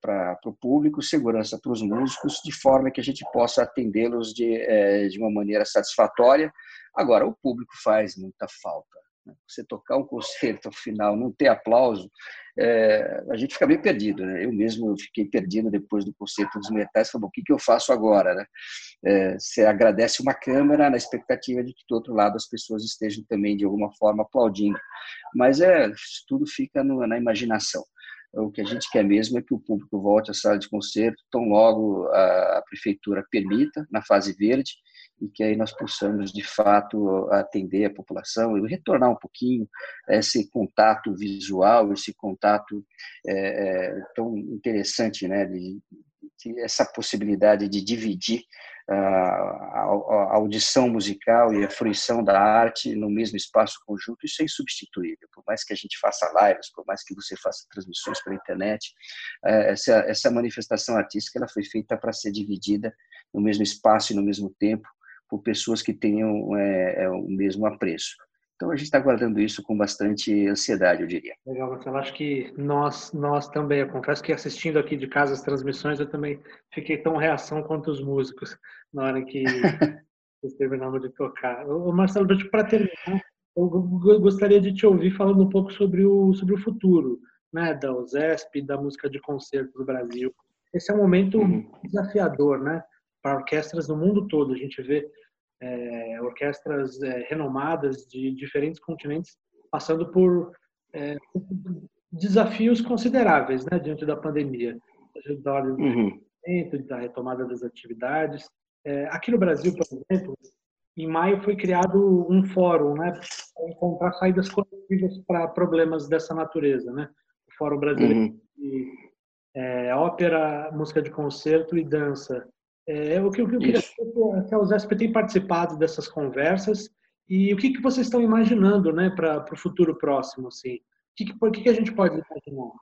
para o público, segurança para os músicos, de forma que a gente possa atendê-los de, de uma maneira satisfatória. Agora, o público faz muita falta. Né? Você tocar um concerto ao final, não ter aplauso, é, a gente fica bem perdido. Né? Eu mesmo fiquei perdido depois do concerto dos metais, falei, o que, que eu faço agora? Né? É, você agradece uma câmera na expectativa de que do outro lado as pessoas estejam também de alguma forma aplaudindo. Mas é, tudo fica no, na imaginação. O que a gente quer mesmo é que o público volte à sala de concerto tão logo a prefeitura permita, na fase verde, e que aí nós possamos, de fato, atender a população e retornar um pouquinho esse contato visual, esse contato é, é, tão interessante, né, de, de, essa possibilidade de dividir a, a, audição musical e a fruição da arte no mesmo espaço conjunto, isso é insubstituível. Por mais que a gente faça lives, por mais que você faça transmissões pela internet, é, essa, essa manifestação artística ela foi feita para ser dividida no mesmo espaço e no mesmo tempo por pessoas que tenham é, é, o mesmo apreço. Então a gente está guardando isso com bastante ansiedade, eu diria. Legal, Marcelo. Acho que nós, nós também, eu confesso que assistindo aqui de casa as transmissões, eu também fiquei tão reação quanto os músicos na hora que *laughs* eles terminavam de tocar. Ô, Marcelo, para terminar, eu gostaria de te ouvir falando um pouco sobre o, sobre o futuro né, da USESP, da música de concerto do Brasil. Esse é um momento uhum. desafiador, né? Para orquestras no mundo todo. A gente vê é, orquestras é, renomadas de diferentes continentes passando por é, desafios consideráveis né, diante da pandemia, da ordem uhum. da retomada das atividades. Aqui no Brasil, por exemplo, em maio foi criado um fórum, né, para encontrar saídas coletivas para problemas dessa natureza, né? O Fórum Brasileiro uhum. de Ópera, Música de Concerto e Dança. É, o que eu, eu queria saber é a USESP tem participado dessas conversas e o que, que vocês estão imaginando, né, para o futuro próximo, assim? O que, que, que a gente pode imaginar?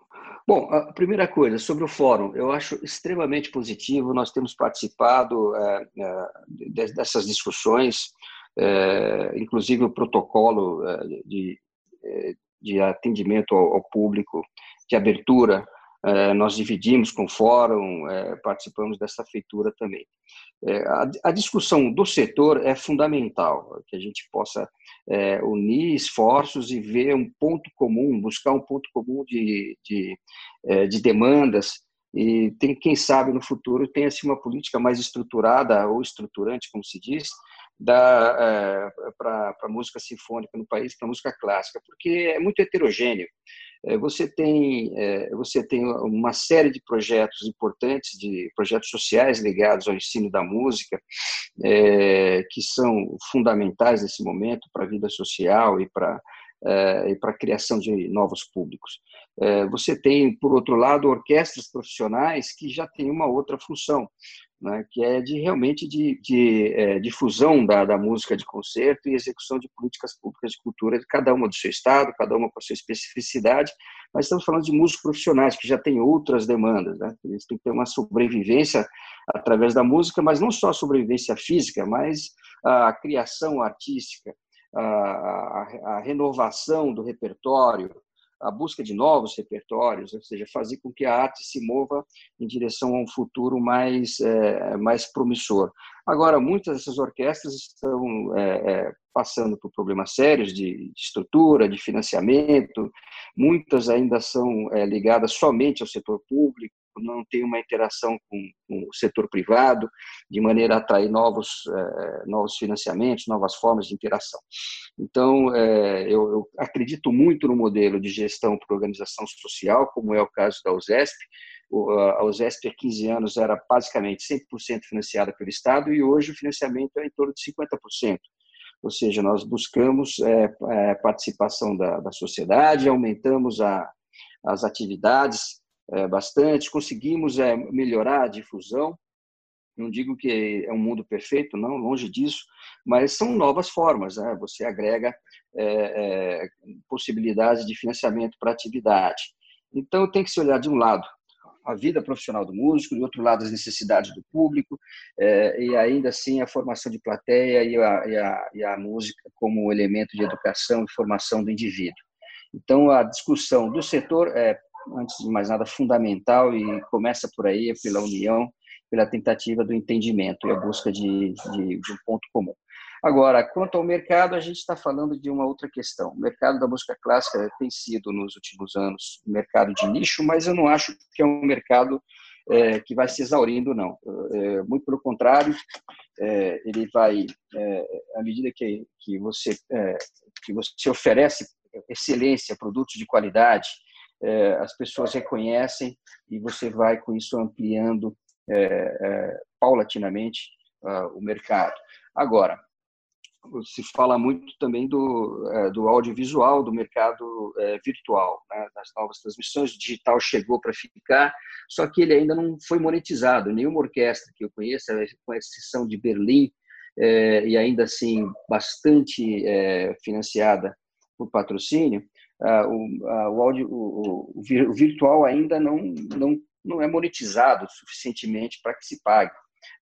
Bom, a primeira coisa, sobre o fórum, eu acho extremamente positivo, nós temos participado é, é, dessas discussões, é, inclusive o protocolo é, de, de atendimento ao, ao público, de abertura nós dividimos com o fórum, é, participamos dessa feitura também. É, a, discussão do setor é fundamental, que a gente possa unir esforços e ver um ponto comum, buscar um ponto comum de, de, de demandas e tem quem sabe no futuro tenha assim, uma política mais estruturada ou estruturante, como se diz, da para a música sinfônica no país, para música clássica, porque é muito heterogêneo. É, você tem é, você tem uma série de projetos importantes de projetos sociais ligados ao ensino da música é, que são fundamentais nesse momento para a vida social e para e para a criação de novos públicos. Você tem, por outro lado, orquestras profissionais que já têm uma outra função né, que é de realmente de, de é, difusão da, da música de concerto e execução de políticas públicas de cultura de cada uma do seu estado, cada uma com a sua especificidade, mas estamos falando de músicos profissionais que já têm outras demandas, né? eles têm que ter uma sobrevivência através da música, mas não só a sobrevivência física, mas a criação artística, a, renovação do repertório, a busca de novos repertórios, ou seja, fazer com que a arte se mova em direção a um futuro mais, é, mais promissor. Agora, muitas dessas orquestras estão é, é, passando por problemas sérios de, estrutura, de financiamento, muitas ainda são ligadas somente ao setor público, não tem uma interação com, com, o setor privado, de maneira a atrair novos, é, novos financiamentos, novas formas de interação. Então, é, eu, eu, acredito muito no modelo de gestão por organização social, como é o caso da USESP. O, a USESP há 15 anos era basicamente 100% financiada pelo Estado e hoje o financiamento é em torno de 50% ou seja, nós buscamos é, participação da, da sociedade, aumentamos a, as atividades bastante, conseguimos é, melhorar a difusão. Não digo que é um mundo perfeito, não, longe disso, mas são novas formas. Né? Você agrega é, é, possibilidades de financiamento para atividade. Então, tem que se olhar de um lado a vida profissional do músico, de outro lado as necessidades do público é, e ainda assim a formação de plateia e a, e, a, e a, música como elemento de educação e formação do indivíduo. Então a discussão do setor é antes de mais nada fundamental e começa por aí pela união, pela tentativa do entendimento e a busca de, de, de um ponto comum. Agora, quanto ao mercado, a gente está falando de uma outra questão. O mercado da música clássica tem sido, nos últimos anos, um mercado de nicho, mas eu não acho que é um mercado é, que vai se exaurindo, não. É, muito pelo contrário, é, ele vai, é, à medida que, que, você, é, que você oferece excelência, produtos de qualidade, as pessoas reconhecem e você vai, com isso, ampliando paulatinamente uh, o mercado. Agora, se fala muito também do, é, do audiovisual, do mercado é, virtual, né, das novas transmissões. O digital chegou para ficar, só que ele ainda não foi monetizado. Nenhuma orquestra que eu conheça, com exceção de Berlim, é, e ainda assim bastante é, financiada por patrocínio, o, o, audio, o, o, virtual ainda não, não, não é monetizado suficientemente para que se pague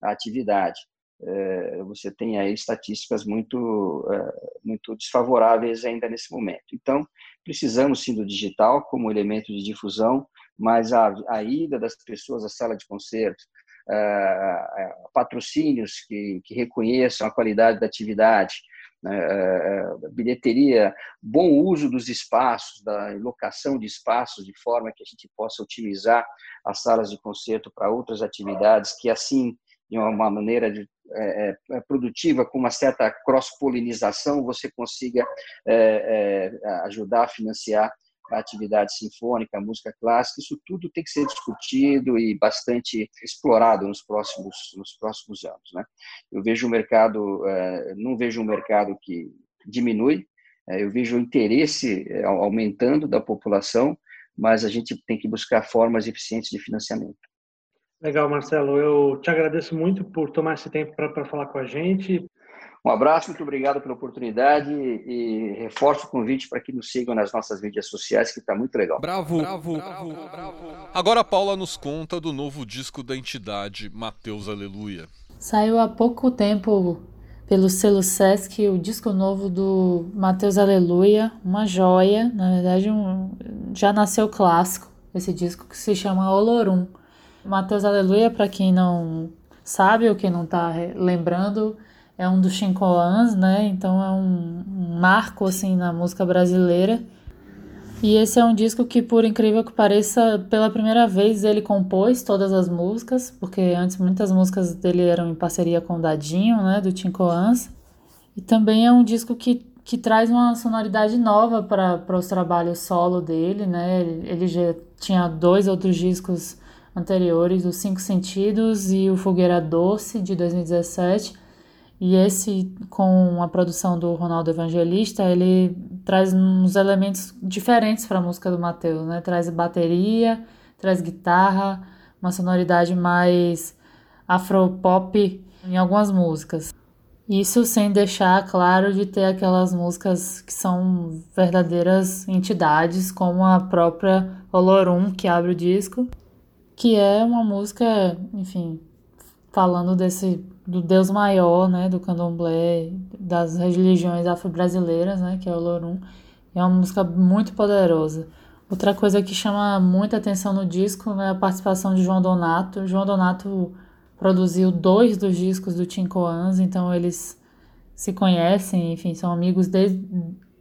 a atividade. É, você tem aí estatísticas muito, é, muito desfavoráveis ainda nesse momento. Então, precisamos sim do digital como elemento de difusão, mas a, a ida das pessoas à sala de concerto, é, patrocínios que, que reconheçam a qualidade da atividade, né, bilheteria, bom uso dos espaços, da locação de espaços, de forma que a gente possa otimizar as salas de concerto para outras atividades, que assim de uma maneira de, é, é, é, produtiva, com uma certa cross-polinização, você consiga é, é, ajudar a financiar a atividade sinfônica, a música clássica, isso tudo tem que ser discutido e bastante explorado nos próximos nos próximos anos, né? Eu vejo o mercado, é, não vejo um mercado que diminui, é, eu vejo o interesse é, aumentando da população, mas a gente tem que buscar formas eficientes de financiamento. Legal, Marcelo. Eu te agradeço muito por tomar esse tempo para falar com a gente. Um abraço, muito obrigado pela oportunidade e reforço o convite para que nos sigam nas nossas mídias sociais, que está muito legal. Bravo, bravo, bravo, bravo. Agora a Paula nos conta do novo disco da entidade, Mateus Aleluia. Saiu há pouco tempo pelo selo Sesc o disco novo do Mateus Aleluia, uma joia, na verdade um, já nasceu clássico, esse disco que se chama Olorum. Mateus Aleluia, para quem não sabe ou quem não está lembrando, é um dos Chincoans, né? Então é um, marco assim na música brasileira. E esse é um disco que, por incrível que pareça, pela primeira vez ele compôs todas as músicas, porque antes muitas músicas dele eram em parceria com o Dadinho, né, do Tincoans. E também é um disco que, que traz uma sonoridade nova para os trabalhos solo dele, né? Ele, já tinha dois outros discos anteriores, o Cinco Sentidos e o Fogueira Doce, de 2017 e esse, com a produção do Ronaldo Evangelista, ele traz uns elementos diferentes para a música do Matheus, né? Traz bateria, traz guitarra, uma sonoridade mais afropop em algumas músicas. Isso sem deixar claro de ter aquelas músicas que são verdadeiras entidades, como a própria Olorum, que abre o disco, que é uma música, enfim, falando desse do Deus maior, né, do candomblé, das religiões afro-brasileiras, né, que é o Lorum. É uma música muito poderosa. Outra coisa que chama muita atenção no disco é a participação de João Donato. João Donato produziu dois dos discos do Tim Coans, então eles se conhecem, enfim, são amigos desde,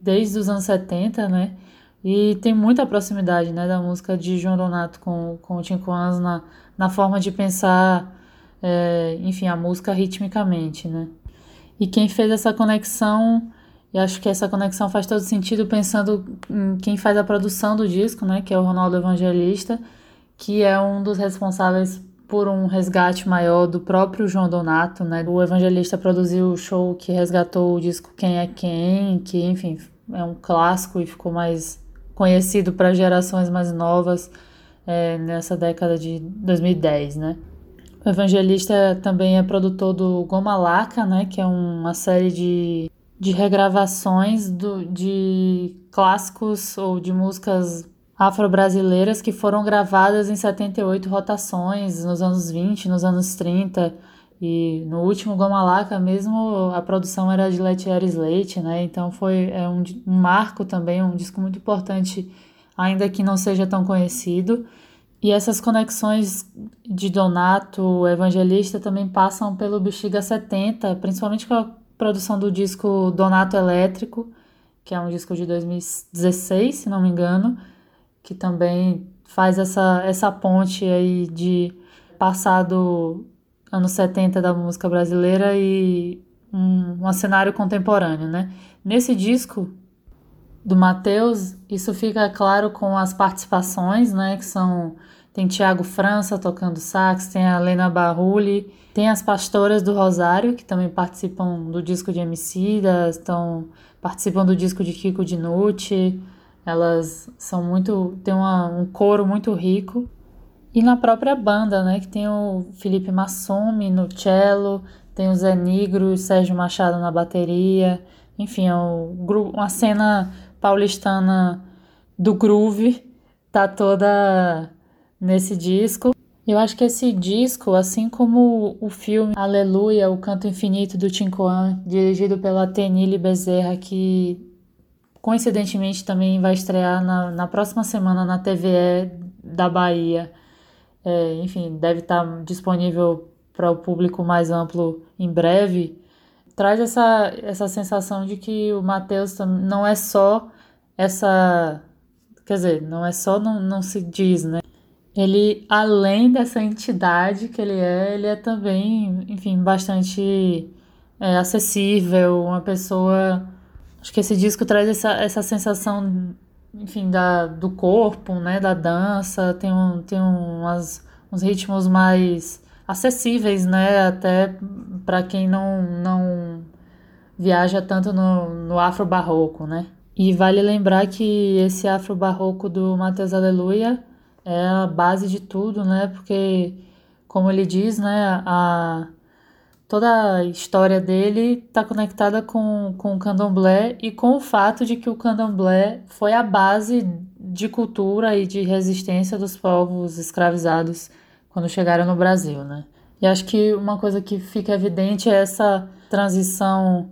desde os anos 70, né? E tem muita proximidade, né, da música de João Donato com, com o Tim Coans na, na forma de pensar é, enfim, a música ritmicamente, né? E quem fez essa conexão, e acho que essa conexão faz todo sentido pensando em quem faz a produção do disco, né? Que é o Ronaldo Evangelista, que é um dos responsáveis por um resgate maior do próprio João Donato, né? O Evangelista produziu o show que resgatou o disco Quem é Quem, que, enfim, é um clássico e ficou mais conhecido para gerações mais novas é, nessa década de 2010, né? O Evangelista também é produtor do Goma Laca, né, que é uma série de, de regravações do, de clássicos ou de músicas afro-brasileiras que foram gravadas em 78 rotações nos anos 20, nos anos 30. E no último Goma Laca mesmo a produção era de Lettieri Slate, né? Então foi é um, um marco também, um disco muito importante, ainda que não seja tão conhecido. E essas conexões de Donato, Evangelista, também passam pelo Bexiga 70, principalmente com a produção do disco Donato Elétrico, que é um disco de 2016, se não me engano, que também faz essa, essa ponte aí de passado anos 70 da música brasileira e um, um cenário contemporâneo, né? Nesse disco do Matheus, isso fica claro com as participações, né, que são tem Tiago França tocando sax, tem a Lena Barrulli, tem as pastoras do Rosário, que também participam do disco de Emicida, estão, participam do disco de Kiko Dinucci, elas são muito, tem uma, um coro muito rico. E na própria banda, né, que tem o Felipe Massumi no cello, tem o Zé Negro e o Sérgio Machado na bateria, enfim, é uma cena paulistana do groove tá toda nesse disco. Eu acho que esse disco, assim como o filme Aleluia, o Canto Infinito do Tincoan, dirigido pela Tenille Bezerra, que coincidentemente também vai estrear na, na próxima semana na TVE da Bahia. É, enfim, deve estar disponível para o público mais amplo em breve. Traz essa, essa sensação de que o Matheus não é só essa. Quer dizer, não é só, não, não se diz, né? ele, além dessa entidade que ele é, ele é também, enfim, bastante é, acessível, uma pessoa. Acho que esse disco traz essa, essa sensação enfim, da, do corpo, né, da dança, tem, um, tem umas, uns ritmos mais acessíveis, né, até para quem não, não viaja tanto no, no afro-barroco, né. E vale lembrar que esse afro-barroco do Mateus Aleluia é a base de tudo, né, porque, como ele diz, né, a toda a história dele está conectada com, com o candomblé e com o fato de que o candomblé foi a base de cultura e de resistência dos povos escravizados quando chegaram no Brasil, né? E acho que uma coisa que fica evidente é essa transição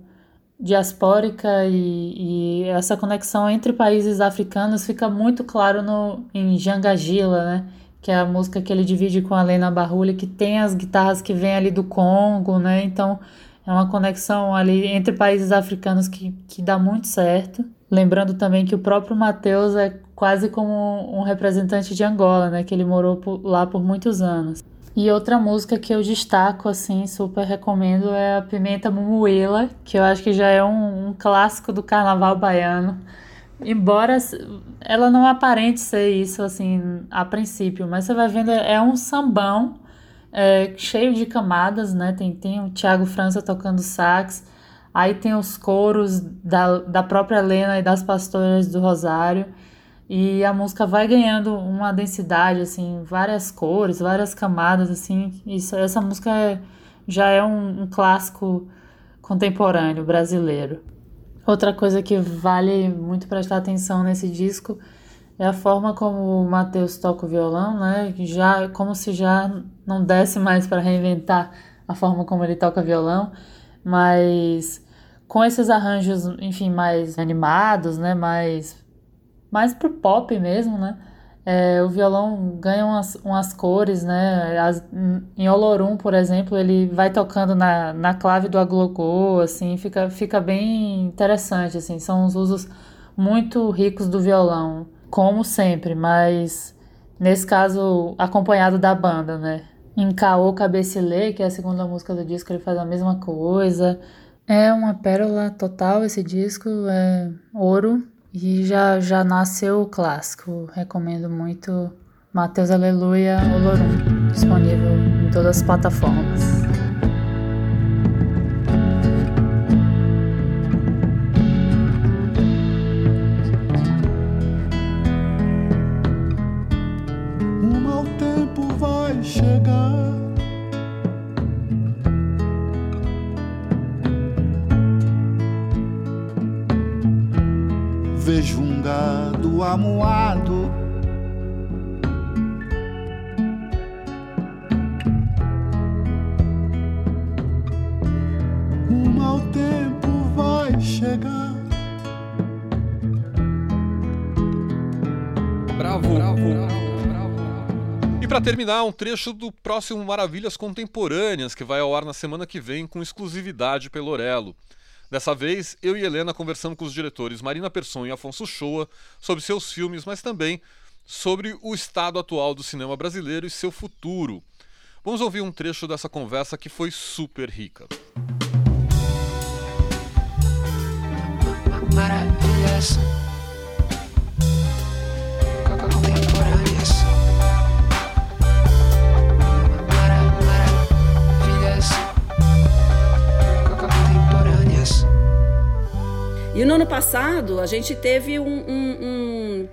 diaspórica e, e essa conexão entre países africanos fica muito claro no, em Jangagila, né? que é a música que ele divide com a Lena Barrulha, que tem as guitarras que vêm ali do Congo, né? Então é uma conexão ali entre países africanos que, que dá muito certo. Lembrando também que o próprio Matheus é quase como um representante de Angola, né? Que ele morou por, lá por muitos anos. E outra música que eu destaco, assim, super recomendo é a Pimenta Mumuela, que eu acho que já é um, um clássico do carnaval baiano. Embora ela não aparente ser isso, assim, a princípio, mas você vai vendo, é um sambão é, cheio de camadas, né? Tem, tem o Thiago França tocando sax, aí tem os coros da, da própria Helena e das pastoras do Rosário, e a música vai ganhando uma densidade, assim, várias cores, várias camadas, assim, isso, essa música é, já é um, um clássico contemporâneo brasileiro. Outra coisa que vale muito prestar atenção nesse disco é a forma como o Matheus toca o violão, né? Já como se já não desse mais para reinventar a forma como ele toca violão, mas com esses arranjos, enfim, mais animados, né? Mais mais pro pop mesmo, né? É, o violão ganha umas, umas cores, né? As, em Olorum, por exemplo, ele vai tocando na, na clave do aglogô, assim, fica, fica bem interessante, assim. São uns usos muito ricos do violão, como sempre, mas nesse caso acompanhado da banda, né? Em Caô Cabecilê, que é a segunda música do disco, ele faz a mesma coisa. É uma pérola total esse disco, é ouro, e já, já nasceu o clássico. Recomendo muito Mateus Aleluia Olorum, disponível em todas as plataformas. Vejo um gado amuado. O mau tempo vai chegar. Bravo, bravo. E para terminar, um trecho do próximo Maravilhas Contemporâneas, que vai ao ar na semana que vem com exclusividade pelo Orelo. Dessa vez, eu e Helena conversamos com os diretores Marina Persson e Afonso Shoa sobre seus filmes, mas também sobre o estado atual do cinema brasileiro e seu futuro. Vamos ouvir um trecho dessa conversa que foi super rica. E no ano passado, a gente teve um, um, um,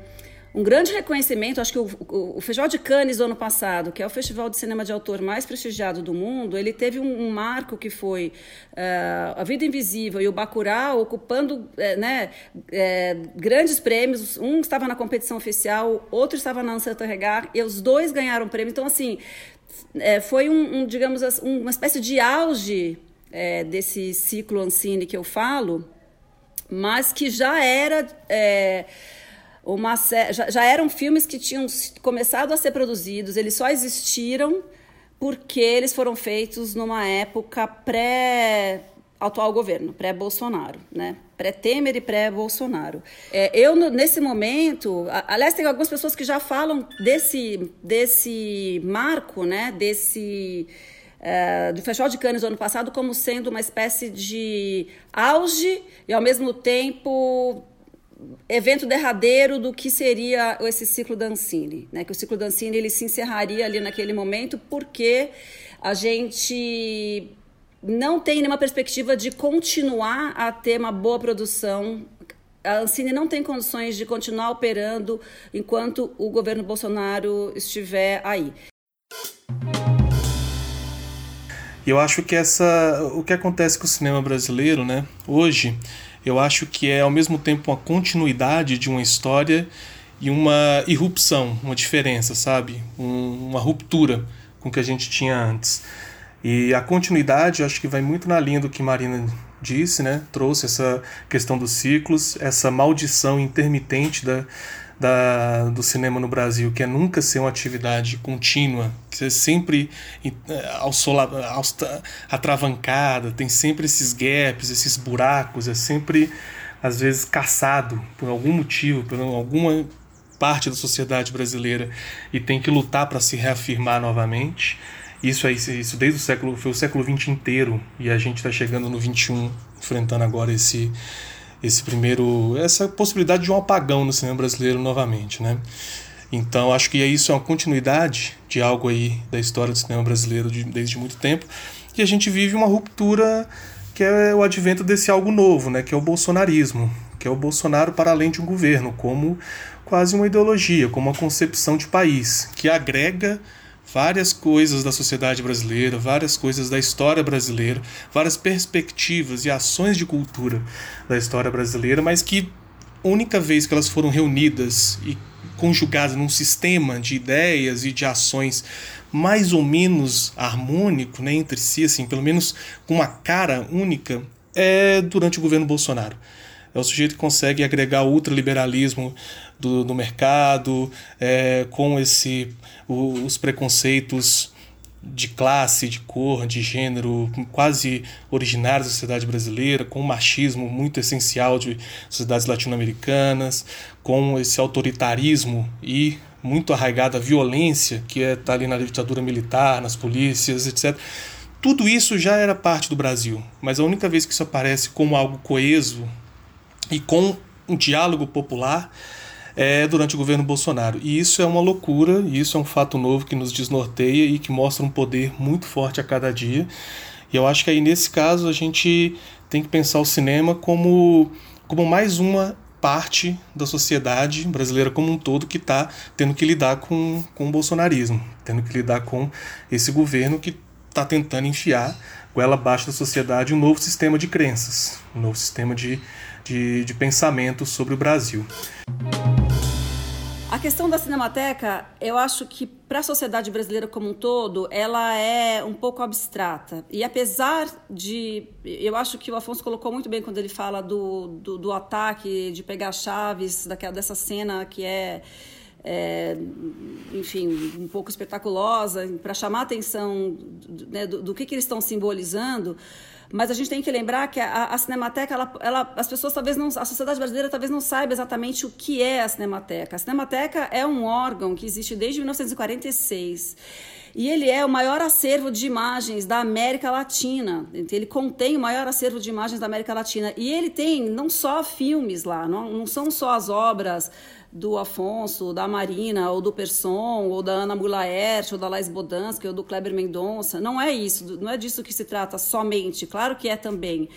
um grande reconhecimento. Acho que o, o, o, Festival de Cannes do ano passado, que é o festival de cinema de autor mais prestigiado do mundo, ele teve um, marco que foi uh, A Vida Invisível e o Bacurau ocupando uh, né, uh, grandes prêmios. Um estava na competição oficial, outro estava na Anseta Regar, e os dois ganharam prêmio. Então, assim, é, foi um, digamos, uma espécie de auge desse ciclo Ancine que eu falo, mas que já era é, uma já, já eram filmes que tinham começado a ser produzidos, eles só existiram porque eles foram feitos numa época pré atual governo, pré-Bolsonaro, né? Pré-Temer e pré-Bolsonaro. É, eu, nesse momento, aliás, tem algumas pessoas que já falam desse, desse marco, né? Desse é, do Festival de Cannes do ano passado como sendo uma espécie de auge e, ao mesmo tempo, evento derradeiro do que seria esse ciclo Dancini, né? Que o ciclo Dancini ele se encerraria ali naquele momento porque a gente não tem nenhuma perspectiva de continuar a ter uma boa produção. A Ancine não tem condições de continuar operando enquanto o governo Bolsonaro estiver aí. Eu acho que essa, o que acontece com o cinema brasileiro, né, hoje, eu acho que é ao mesmo tempo uma continuidade de uma história e uma irrupção, uma diferença, sabe? Um, uma ruptura com o que a gente tinha antes. E a continuidade, eu acho que vai muito na linha do que Marina disse, né? Trouxe essa questão dos ciclos, essa maldição intermitente da, da, do cinema no Brasil, que é nunca ser uma atividade contínua, que é sempre é, atravancada, tem sempre esses gaps, esses buracos, é sempre, às vezes, caçado por algum motivo, por alguma parte da sociedade brasileira e tem que lutar para se reafirmar novamente. Isso aí, isso desde o século, foi o século XX inteiro e a gente está chegando no XXI, enfrentando agora esse esse primeiro essa possibilidade de um apagão no cinema brasileiro novamente, né? Então acho que isso é uma continuidade de algo aí da história do cinema brasileiro de, desde muito tempo e a gente vive uma ruptura que é o advento desse algo novo, né? Que é o bolsonarismo, que é o Bolsonaro para além de um governo, como quase uma ideologia, como uma concepção de país que agrega várias coisas da sociedade brasileira, várias coisas da história brasileira, várias perspectivas e ações de cultura da história brasileira, mas que única vez que elas foram reunidas e conjugadas num sistema de ideias e de ações mais ou menos harmônico né, entre si, assim, pelo menos com uma cara única, é durante o governo Bolsonaro. É o sujeito que consegue agregar o ultraliberalismo do, do mercado, é, com esse o, os preconceitos de classe, de cor, de gênero, quase originários da sociedade brasileira, com o machismo muito essencial de sociedades latino-americanas, com esse autoritarismo e muito arraigada violência que está é, tá ali na ditadura militar, nas polícias, etc. Tudo isso já era parte do Brasil, mas a única vez que isso aparece como algo coeso e com um diálogo popular é, durante o governo Bolsonaro. E isso é uma loucura, isso é um fato novo que nos desnorteia e que mostra um poder muito forte a cada dia. E eu acho que aí nesse caso a gente tem que pensar o cinema como, como mais uma parte da sociedade brasileira como um todo que está tendo que lidar com, com o bolsonarismo, tendo que lidar com esse governo que está tentando enfiar goela abaixo da sociedade um novo sistema de crenças, um novo sistema de, de, de pensamento sobre o Brasil. A questão da Cinemateca, eu acho que para a sociedade brasileira como um todo, ela é um pouco abstrata. E apesar de. Eu acho que o Afonso colocou muito bem quando ele fala do, do, do ataque, de pegar chaves daquela, dessa cena que é. É, enfim, um pouco espetaculosa, para chamar a atenção né, do, do que, que eles estão simbolizando, mas a gente tem que lembrar que a, a Cinemateca, ela, ela, as pessoas talvez não, a sociedade brasileira talvez não saiba exatamente o que é a Cinemateca. A Cinemateca é um órgão que existe desde 1946. E ele é o maior acervo de imagens da América Latina. Ele contém o maior acervo de imagens da América Latina. E ele tem não só filmes lá, não, não são só as obras do Afonso, da Marina, ou do Persson, ou da Ana Mulaert, ou da Laís Bodansky, ou do Kleber Mendonça. Não é isso, não é disso que se trata somente. Claro que é também.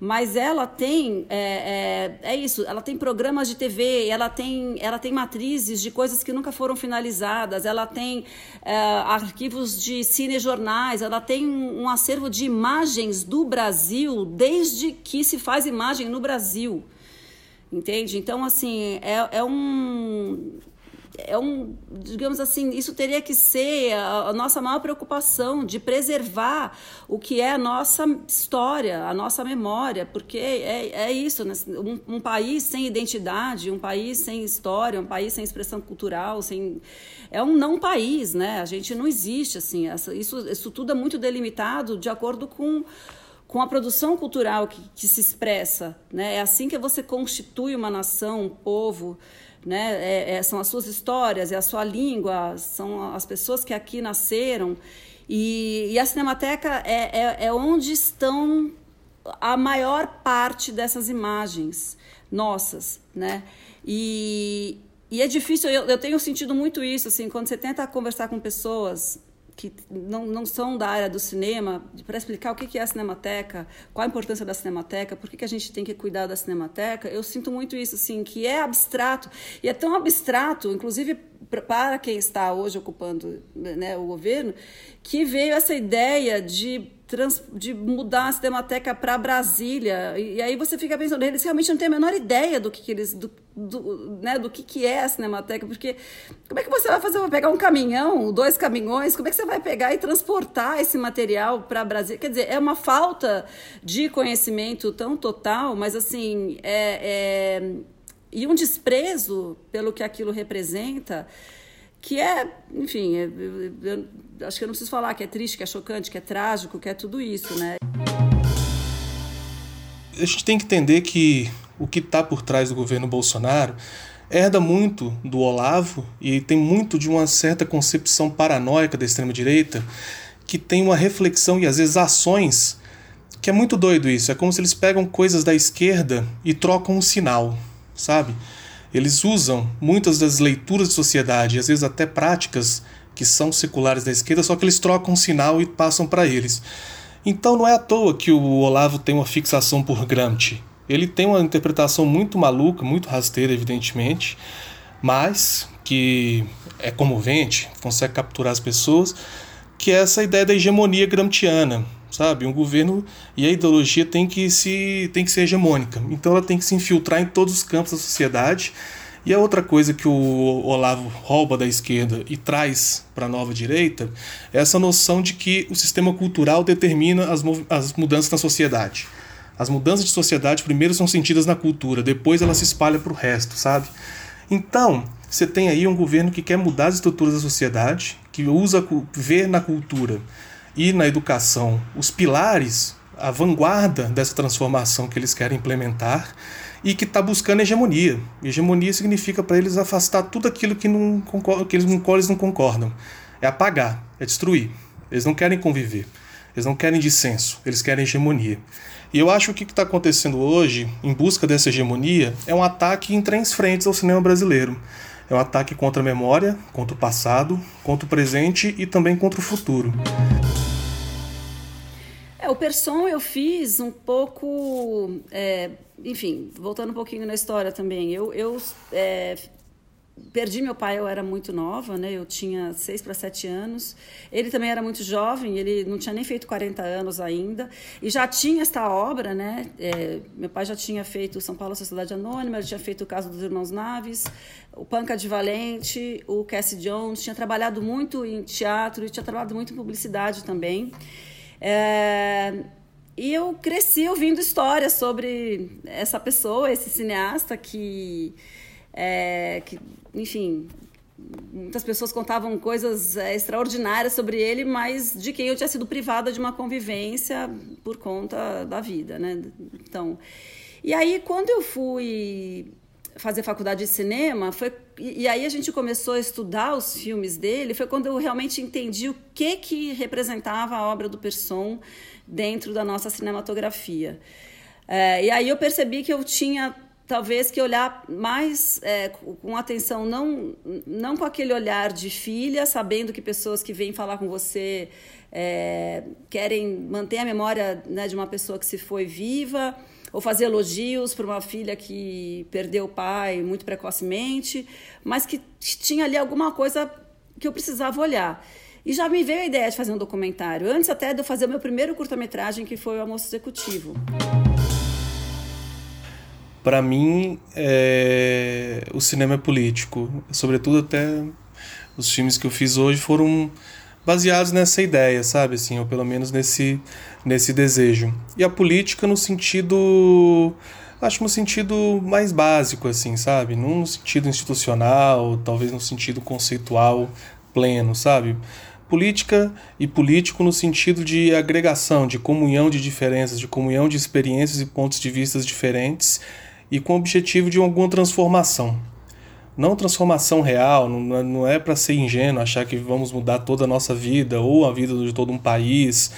Mas ela tem, é, é, é isso, ela tem programas de TV, ela tem, ela tem matrizes de coisas que nunca foram finalizadas, ela tem é, arquivos de cinejornais, ela tem um acervo de imagens do Brasil desde que se faz imagem no Brasil. Entende? Então, assim, é, é um é um, digamos assim, isso teria que ser a, a, nossa maior preocupação de preservar o que é a nossa história, a nossa memória, porque é, é isso, né? um, um, país sem identidade, um país sem história, um país sem expressão cultural, sem é um não país, né? A gente não existe assim, essa, isso, isso tudo é muito delimitado de acordo com com a produção cultural que, que se expressa. Né? É assim que você constitui uma nação, um povo. Né? É, é, são as suas histórias, é a sua língua, são as pessoas que aqui nasceram. E, e a Cinemateca é, é, é onde estão a maior parte dessas imagens. nossas, né? E, e é difícil, eu, eu tenho sentido muito isso, assim, quando você tenta conversar com pessoas que não, não são da área do cinema, para explicar o que é a Cinemateca, qual a importância da Cinemateca, por que, que a gente tem que cuidar da Cinemateca, eu sinto muito isso, assim, que é abstrato, e é tão abstrato, inclusive para quem está hoje ocupando né, o governo, que veio essa ideia de trans, de mudar a Cinemateca para Brasília. E, e, aí você fica pensando, eles realmente não têm a menor ideia do que, que eles. Do, do, né, do que, que é a Cinemateca, porque como é que você vai fazer? Vai pegar um caminhão, dois caminhões, como é que você vai pegar e transportar esse material para Brasília? Quer dizer, é uma falta de conhecimento tão total, mas assim, é, é e um desprezo pelo que aquilo representa que é, enfim, é, eu, eu, acho que eu não preciso falar que é triste, que é chocante, que é trágico, que é tudo isso, né? A gente tem que entender que o que está por trás do governo Bolsonaro herda muito do Olavo e tem muito de uma certa concepção paranoica da extrema-direita que tem uma reflexão e às vezes ações que é muito doido isso. É como se eles pegam coisas da esquerda e trocam um sinal, sabe? Eles usam muitas das leituras de sociedade, às vezes até práticas que são seculares da esquerda, só que eles trocam um sinal e passam para eles. Então não é à toa que o Olavo tem uma fixação por Gramsci. Ele tem uma interpretação muito maluca, muito rasteira, evidentemente, mas que é comovente, consegue capturar as pessoas, que é essa ideia da hegemonia gramsciana, sabe? Um governo e a ideologia tem que se tem que ser hegemônica. Então ela tem que se infiltrar em todos os campos da sociedade. E a outra coisa que o Olavo rouba da esquerda e traz para a nova direita é essa noção de que o sistema cultural determina as, as mudanças na sociedade. As mudanças de sociedade primeiro são sentidas na cultura, depois ela se espalha para o resto, sabe? Então, você tem aí um governo que quer mudar as estruturas da sociedade, que usa ver na cultura e na educação os pilares, a vanguarda dessa transformação que eles querem implementar e que está buscando hegemonia. Hegemonia significa para eles afastar tudo aquilo que, não que eles, com eles não concordam. É apagar, é destruir. Eles não querem conviver. Eles não querem dissenso, eles querem hegemonia. E eu acho que o que está acontecendo hoje, em busca dessa hegemonia, é um ataque em três frentes ao cinema brasileiro. É um ataque contra a memória, contra o passado, contra o presente e também contra o futuro. É, o Person eu fiz um pouco. É, enfim, voltando um pouquinho na história também. Eu, eu é, perdi meu pai, eu era muito nova, né? Eu tinha seis para sete anos. Ele também era muito jovem, ele não tinha nem feito 40 anos ainda. E já tinha esta obra, né? É, meu pai já tinha feito São Paulo Sociedade Anônima, ele tinha feito o caso dos Irmãos Naves, o Panca de Valente, o Cassie Jones. Tinha trabalhado muito em teatro e tinha trabalhado muito em publicidade também. É, e eu cresci ouvindo histórias sobre essa pessoa, esse cineasta que, é, que enfim, muitas pessoas contavam coisas é, extraordinárias sobre ele, mas de quem eu tinha sido privada de uma convivência por conta da vida, né? Então, e aí quando eu fui fazer faculdade de cinema, foi e, aí a gente começou a estudar os filmes dele, foi quando eu realmente entendi o que que representava a obra do Persson dentro da nossa cinematografia. É, e aí eu percebi que eu tinha talvez que olhar mais é, com atenção, não, não com aquele olhar de filha, sabendo que pessoas que vêm falar com você é, querem manter a memória né, de uma pessoa que se foi viva, ou fazer elogios para uma filha que perdeu o pai muito precocemente, mas que tinha ali alguma coisa que eu precisava olhar. E já me veio a ideia de fazer um documentário, antes até de eu fazer o meu primeiro curta-metragem, que foi o Almoço Executivo. Para mim, é... o cinema é político. Sobretudo até os filmes que eu fiz hoje foram baseados nessa ideia, sabe? Assim, ou pelo menos nesse, nesse desejo. E a política no sentido. Acho no sentido mais básico, assim, sabe? Não no sentido institucional, talvez no sentido conceitual pleno, sabe? Política e político no sentido de agregação, de comunhão de diferenças, de comunhão de experiências e pontos de vista diferentes e com o objetivo de alguma transformação não transformação real, não, não é para ser ingênuo achar que vamos mudar toda a nossa vida ou a vida de todo um país.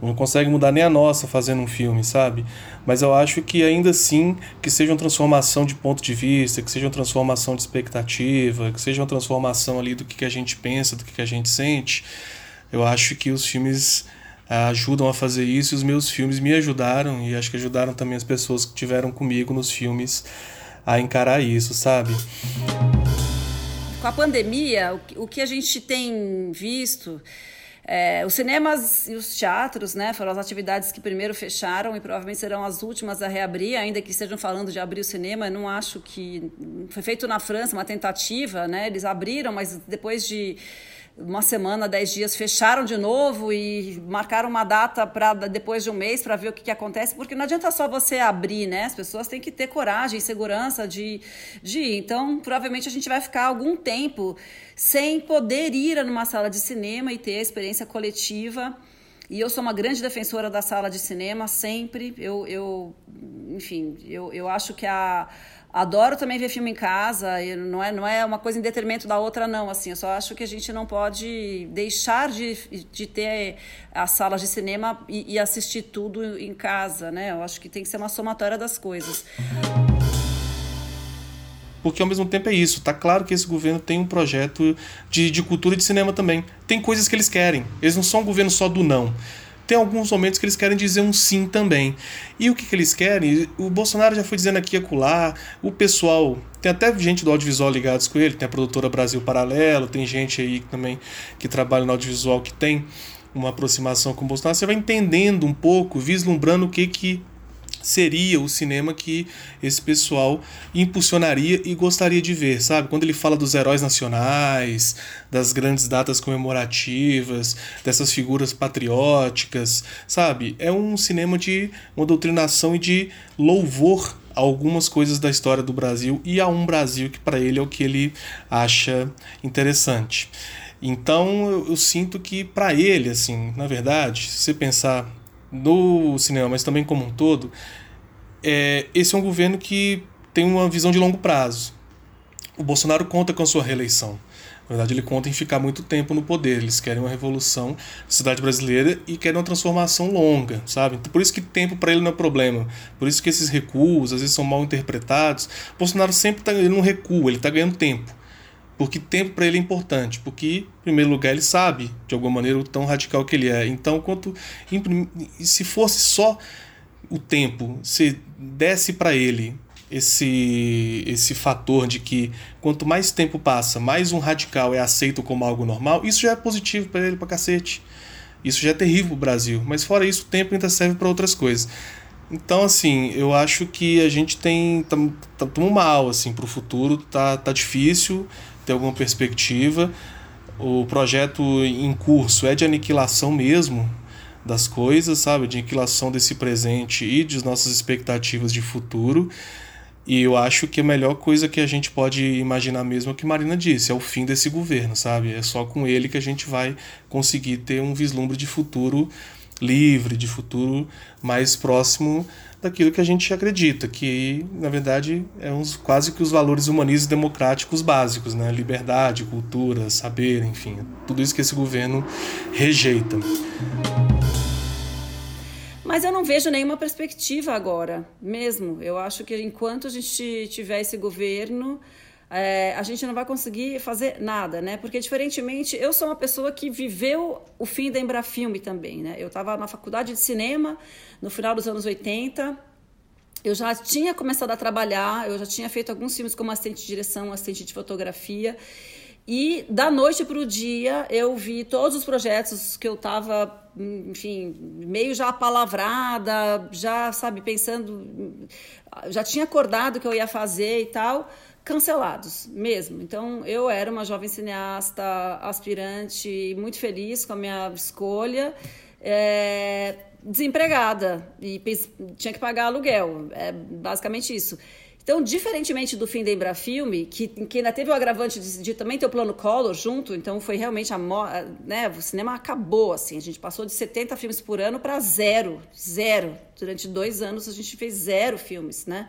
não consegue mudar nem a nossa fazendo um filme, sabe? Mas eu acho que ainda assim que seja uma transformação de ponto de vista, que seja uma transformação de expectativa, que seja uma transformação ali do que, a gente pensa, do que, a gente sente, eu acho que os filmes ajudam a fazer isso e os meus filmes me ajudaram e acho que ajudaram também as pessoas que tiveram comigo nos filmes a encarar isso, sabe? Com a pandemia, o que a gente tem visto é, os cinemas e os teatros né, foram as atividades que primeiro fecharam e provavelmente serão as últimas a reabrir, ainda que estejam falando de abrir o cinema. Eu não acho que. Foi feito na França uma tentativa, né? eles abriram, mas depois de uma semana, dez dias, fecharam de novo e marcaram uma data para depois de um mês para ver o que, que, acontece, porque não adianta só você abrir, né? As pessoas têm que ter coragem, segurança de, de ir. Então, provavelmente a gente vai ficar algum tempo sem poder ir numa sala de cinema e ter a experiência coletiva. E eu sou uma grande defensora da sala de cinema, sempre. Eu, eu enfim, eu, eu acho que a Adoro também ver filme em casa, e não é, não é uma coisa em detrimento da outra, não. Assim, eu só acho que a gente não pode deixar de, de ter as salas de cinema e, e assistir tudo em casa, né? Eu acho que tem que ser uma somatória das coisas. Porque ao mesmo tempo é isso. Tá claro que esse governo tem um projeto de, de cultura e de cinema também. Tem coisas que eles querem. Eles não são um governo só do não tem alguns momentos que eles querem dizer um sim também. E o que, que eles querem? O Bolsonaro já foi dizendo aqui e acolá, o pessoal. Tem até gente do audiovisual ligados com ele, tem a produtora Brasil Paralelo, tem gente aí também que trabalha no audiovisual que tem uma aproximação com o Bolsonaro. Você vai entendendo um pouco, vislumbrando o que, que seria o cinema que esse pessoal impulsionaria e gostaria de ver, sabe? Quando ele fala dos heróis nacionais, das grandes datas comemorativas, dessas figuras patrióticas, sabe? É um cinema de uma doutrinação e de louvor a algumas coisas da história do Brasil e a um Brasil que para ele é o que ele acha interessante. Então eu, eu sinto que para ele, assim, na verdade, se você pensar no cinema, mas também como um todo, é, esse é um governo que tem uma visão de longo prazo. O Bolsonaro conta com a sua reeleição. Na verdade, ele conta em ficar muito tempo no poder. Eles querem uma revolução da sociedade brasileira e querem uma transformação longa, sabe? Então, por isso que tempo para ele não é problema. Por isso que esses recuos às vezes são mal interpretados. O Bolsonaro sempre está ele não recua, ele está ganhando tempo. Porque tempo para ele é importante, porque, em primeiro lugar, ele sabe, de alguma maneira, o tão radical que ele é. Então, quanto se fosse só o tempo, se desse para ele esse esse fator de que quanto mais tempo passa, mais um radical é aceito como algo normal, isso já é positivo para ele para cacete. Isso já é terrível o Brasil. Mas fora isso, o tempo ainda serve para outras coisas. Então, assim, eu acho que a gente tem. Estamos tá, mal, assim, para o futuro. Tá, tá difícil ter alguma perspectiva. O projeto em curso é de aniquilação mesmo das coisas, sabe? De aniquilação desse presente e de nossas expectativas de futuro. E eu acho que a melhor coisa que a gente pode imaginar mesmo é o que Marina disse, é o fim desse governo, sabe? É só com ele que a gente vai conseguir ter um vislumbre de futuro livre, de futuro mais próximo daquilo que a gente acredita, que na verdade é uns, quase que os valores humanistas e democráticos básicos, né? Liberdade, cultura, saber, enfim, tudo isso que esse governo rejeita. Mas eu não vejo nenhuma perspectiva agora, mesmo. Eu acho que enquanto a gente tiver esse governo, é, a gente não vai conseguir fazer nada, né? Porque, diferentemente, eu sou uma pessoa que viveu o fim da Embrafilme também, né? Eu estava na faculdade de cinema no final dos anos 80. Eu já tinha começado a trabalhar, eu já tinha feito alguns filmes como assistente de direção, assistente de fotografia. E da noite para o dia eu vi todos os projetos que eu estava, enfim, meio já palavrada, já, sabe, pensando, já tinha acordado que eu ia fazer e tal cancelados mesmo. Então, eu era uma jovem cineasta aspirante, muito feliz com a minha escolha, é, desempregada e tinha que pagar aluguel. É basicamente isso. Então, diferentemente do fim da Embrafilme, que, que ainda teve o agravante de, de, também ter o plano Collor junto, então foi realmente a né, o cinema acabou assim, a gente passou de 70 filmes por ano para zero, zero. Durante dois anos a gente fez zero filmes, né?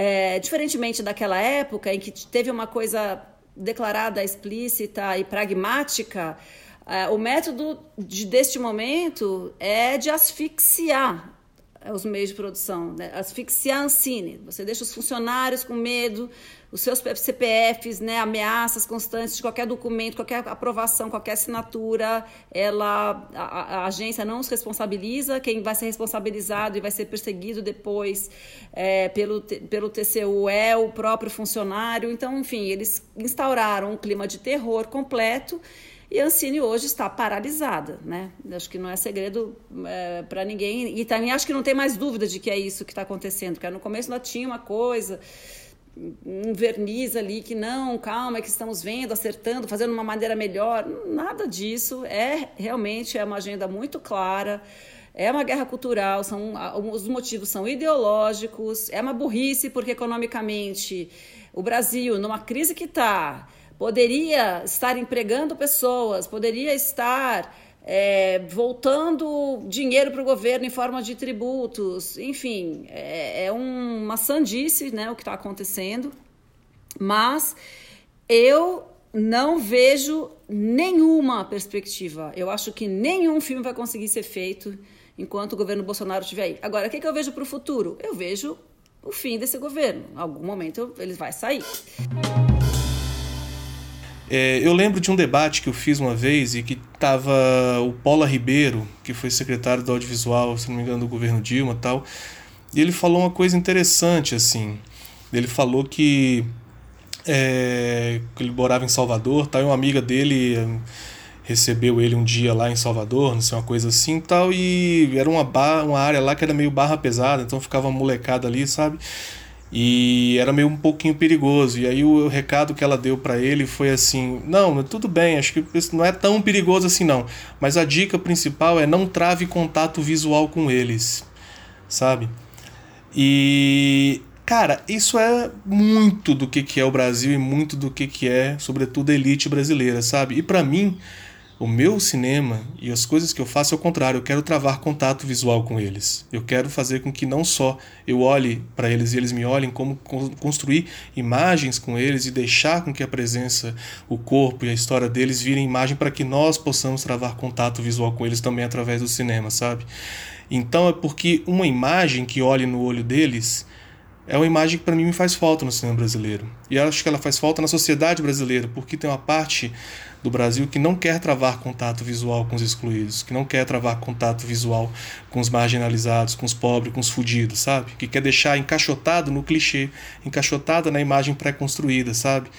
É, diferentemente daquela época em que teve uma coisa declarada, explícita e pragmática, É, o método de, deste momento é de asfixiar os meios de produção, né? asfixiar a Ancine. Você deixa os funcionários com medo, os seus CPFs, né, ameaças constantes de qualquer documento, qualquer aprovação, qualquer assinatura, ela, a, a, agência não se responsabiliza, quem vai ser responsabilizado e vai ser perseguido depois é, pelo, pelo TCU é o próprio funcionário. Então, enfim, eles instauraram um clima de terror completo e a Ancine hoje está paralisada, né? Acho que não é segredo é, para ninguém. E também acho que não tem mais dúvida de que é isso que está acontecendo, porque no começo ainda tinha uma coisa, um verniz ali que não, calma, é que estamos vendo, acertando, fazendo uma maneira melhor. Nada disso. É realmente é uma agenda muito clara. É uma guerra cultural, são, os motivos são ideológicos, é uma burrice, porque economicamente o Brasil, numa crise que está poderia estar empregando pessoas, poderia estar é, voltando dinheiro para o governo em forma de tributos, enfim, é, é uma sandice né, o que está acontecendo, mas eu não vejo nenhuma perspectiva. Eu acho que nenhum filme vai conseguir ser feito enquanto o governo Bolsonaro estiver aí. Agora, o que, que eu vejo para o futuro? Eu vejo o fim desse governo. Em algum momento ele vai sair. É, eu lembro de um debate que eu fiz uma vez e que estava o Paula Ribeiro, que foi secretário do audiovisual, se não me engano, do governo Dilma tal, e ele falou uma coisa interessante, assim. Ele falou que, é, ele morava em Salvador, tal, e uma amiga dele hum, recebeu ele um dia lá em Salvador, não sei, uma coisa assim tal, e era uma, bar, uma área lá que era meio barra pesada, então ficava molecada ali, sabe? E era meio um pouquinho perigoso. E aí o, recado que ela deu para ele foi assim: "Não, tudo bem, acho que isso não é tão perigoso assim não, mas a dica principal é não trave contato visual com eles". Sabe? E cara, isso é muito do que que é o Brasil e muito do que que é, sobretudo a elite brasileira, sabe? E para mim, o meu cinema e as coisas que eu faço é o contrário, eu quero travar contato visual com eles. Eu quero fazer com que não só eu olhe para eles e eles me olhem, como construir imagens com eles e deixar com que a presença, o corpo e a história deles virem imagem para que nós possamos travar contato visual com eles também através do cinema, sabe? Então é porque uma imagem que olhe no olho deles é uma imagem que para mim me faz falta no cinema brasileiro. E acho que ela faz falta na sociedade brasileira, porque tem uma parte do Brasil que não quer travar contato visual com os excluídos, que não quer travar contato visual com os marginalizados, com os pobres, com os fudidos, sabe? Que quer deixar encaixotado no clichê, encaixotada na imagem pré-construída, sabe?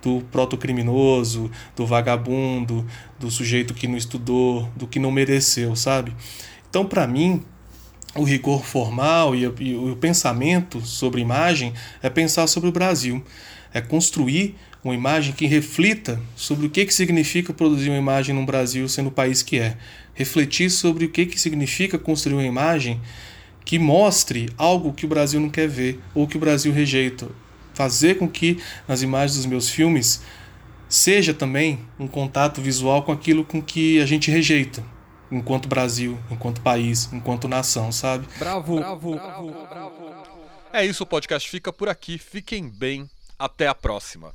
Do protocriminoso, do vagabundo, do sujeito que não estudou, do que não mereceu, sabe? Então, para mim, o rigor formal e, e o pensamento sobre imagem é pensar sobre o Brasil, é construir uma imagem que reflita sobre o que, que significa produzir uma imagem no Brasil sendo o país que é. Refletir sobre o que, que significa construir uma imagem que mostre algo que o Brasil não quer ver ou que o Brasil rejeita. Fazer com que nas imagens dos meus filmes seja também um contato visual com aquilo com que a gente rejeita, enquanto Brasil, enquanto país, enquanto nação, sabe? Bravo, bravo, bravo, bravo. É isso, o podcast fica por aqui. Fiquem bem. Até a próxima.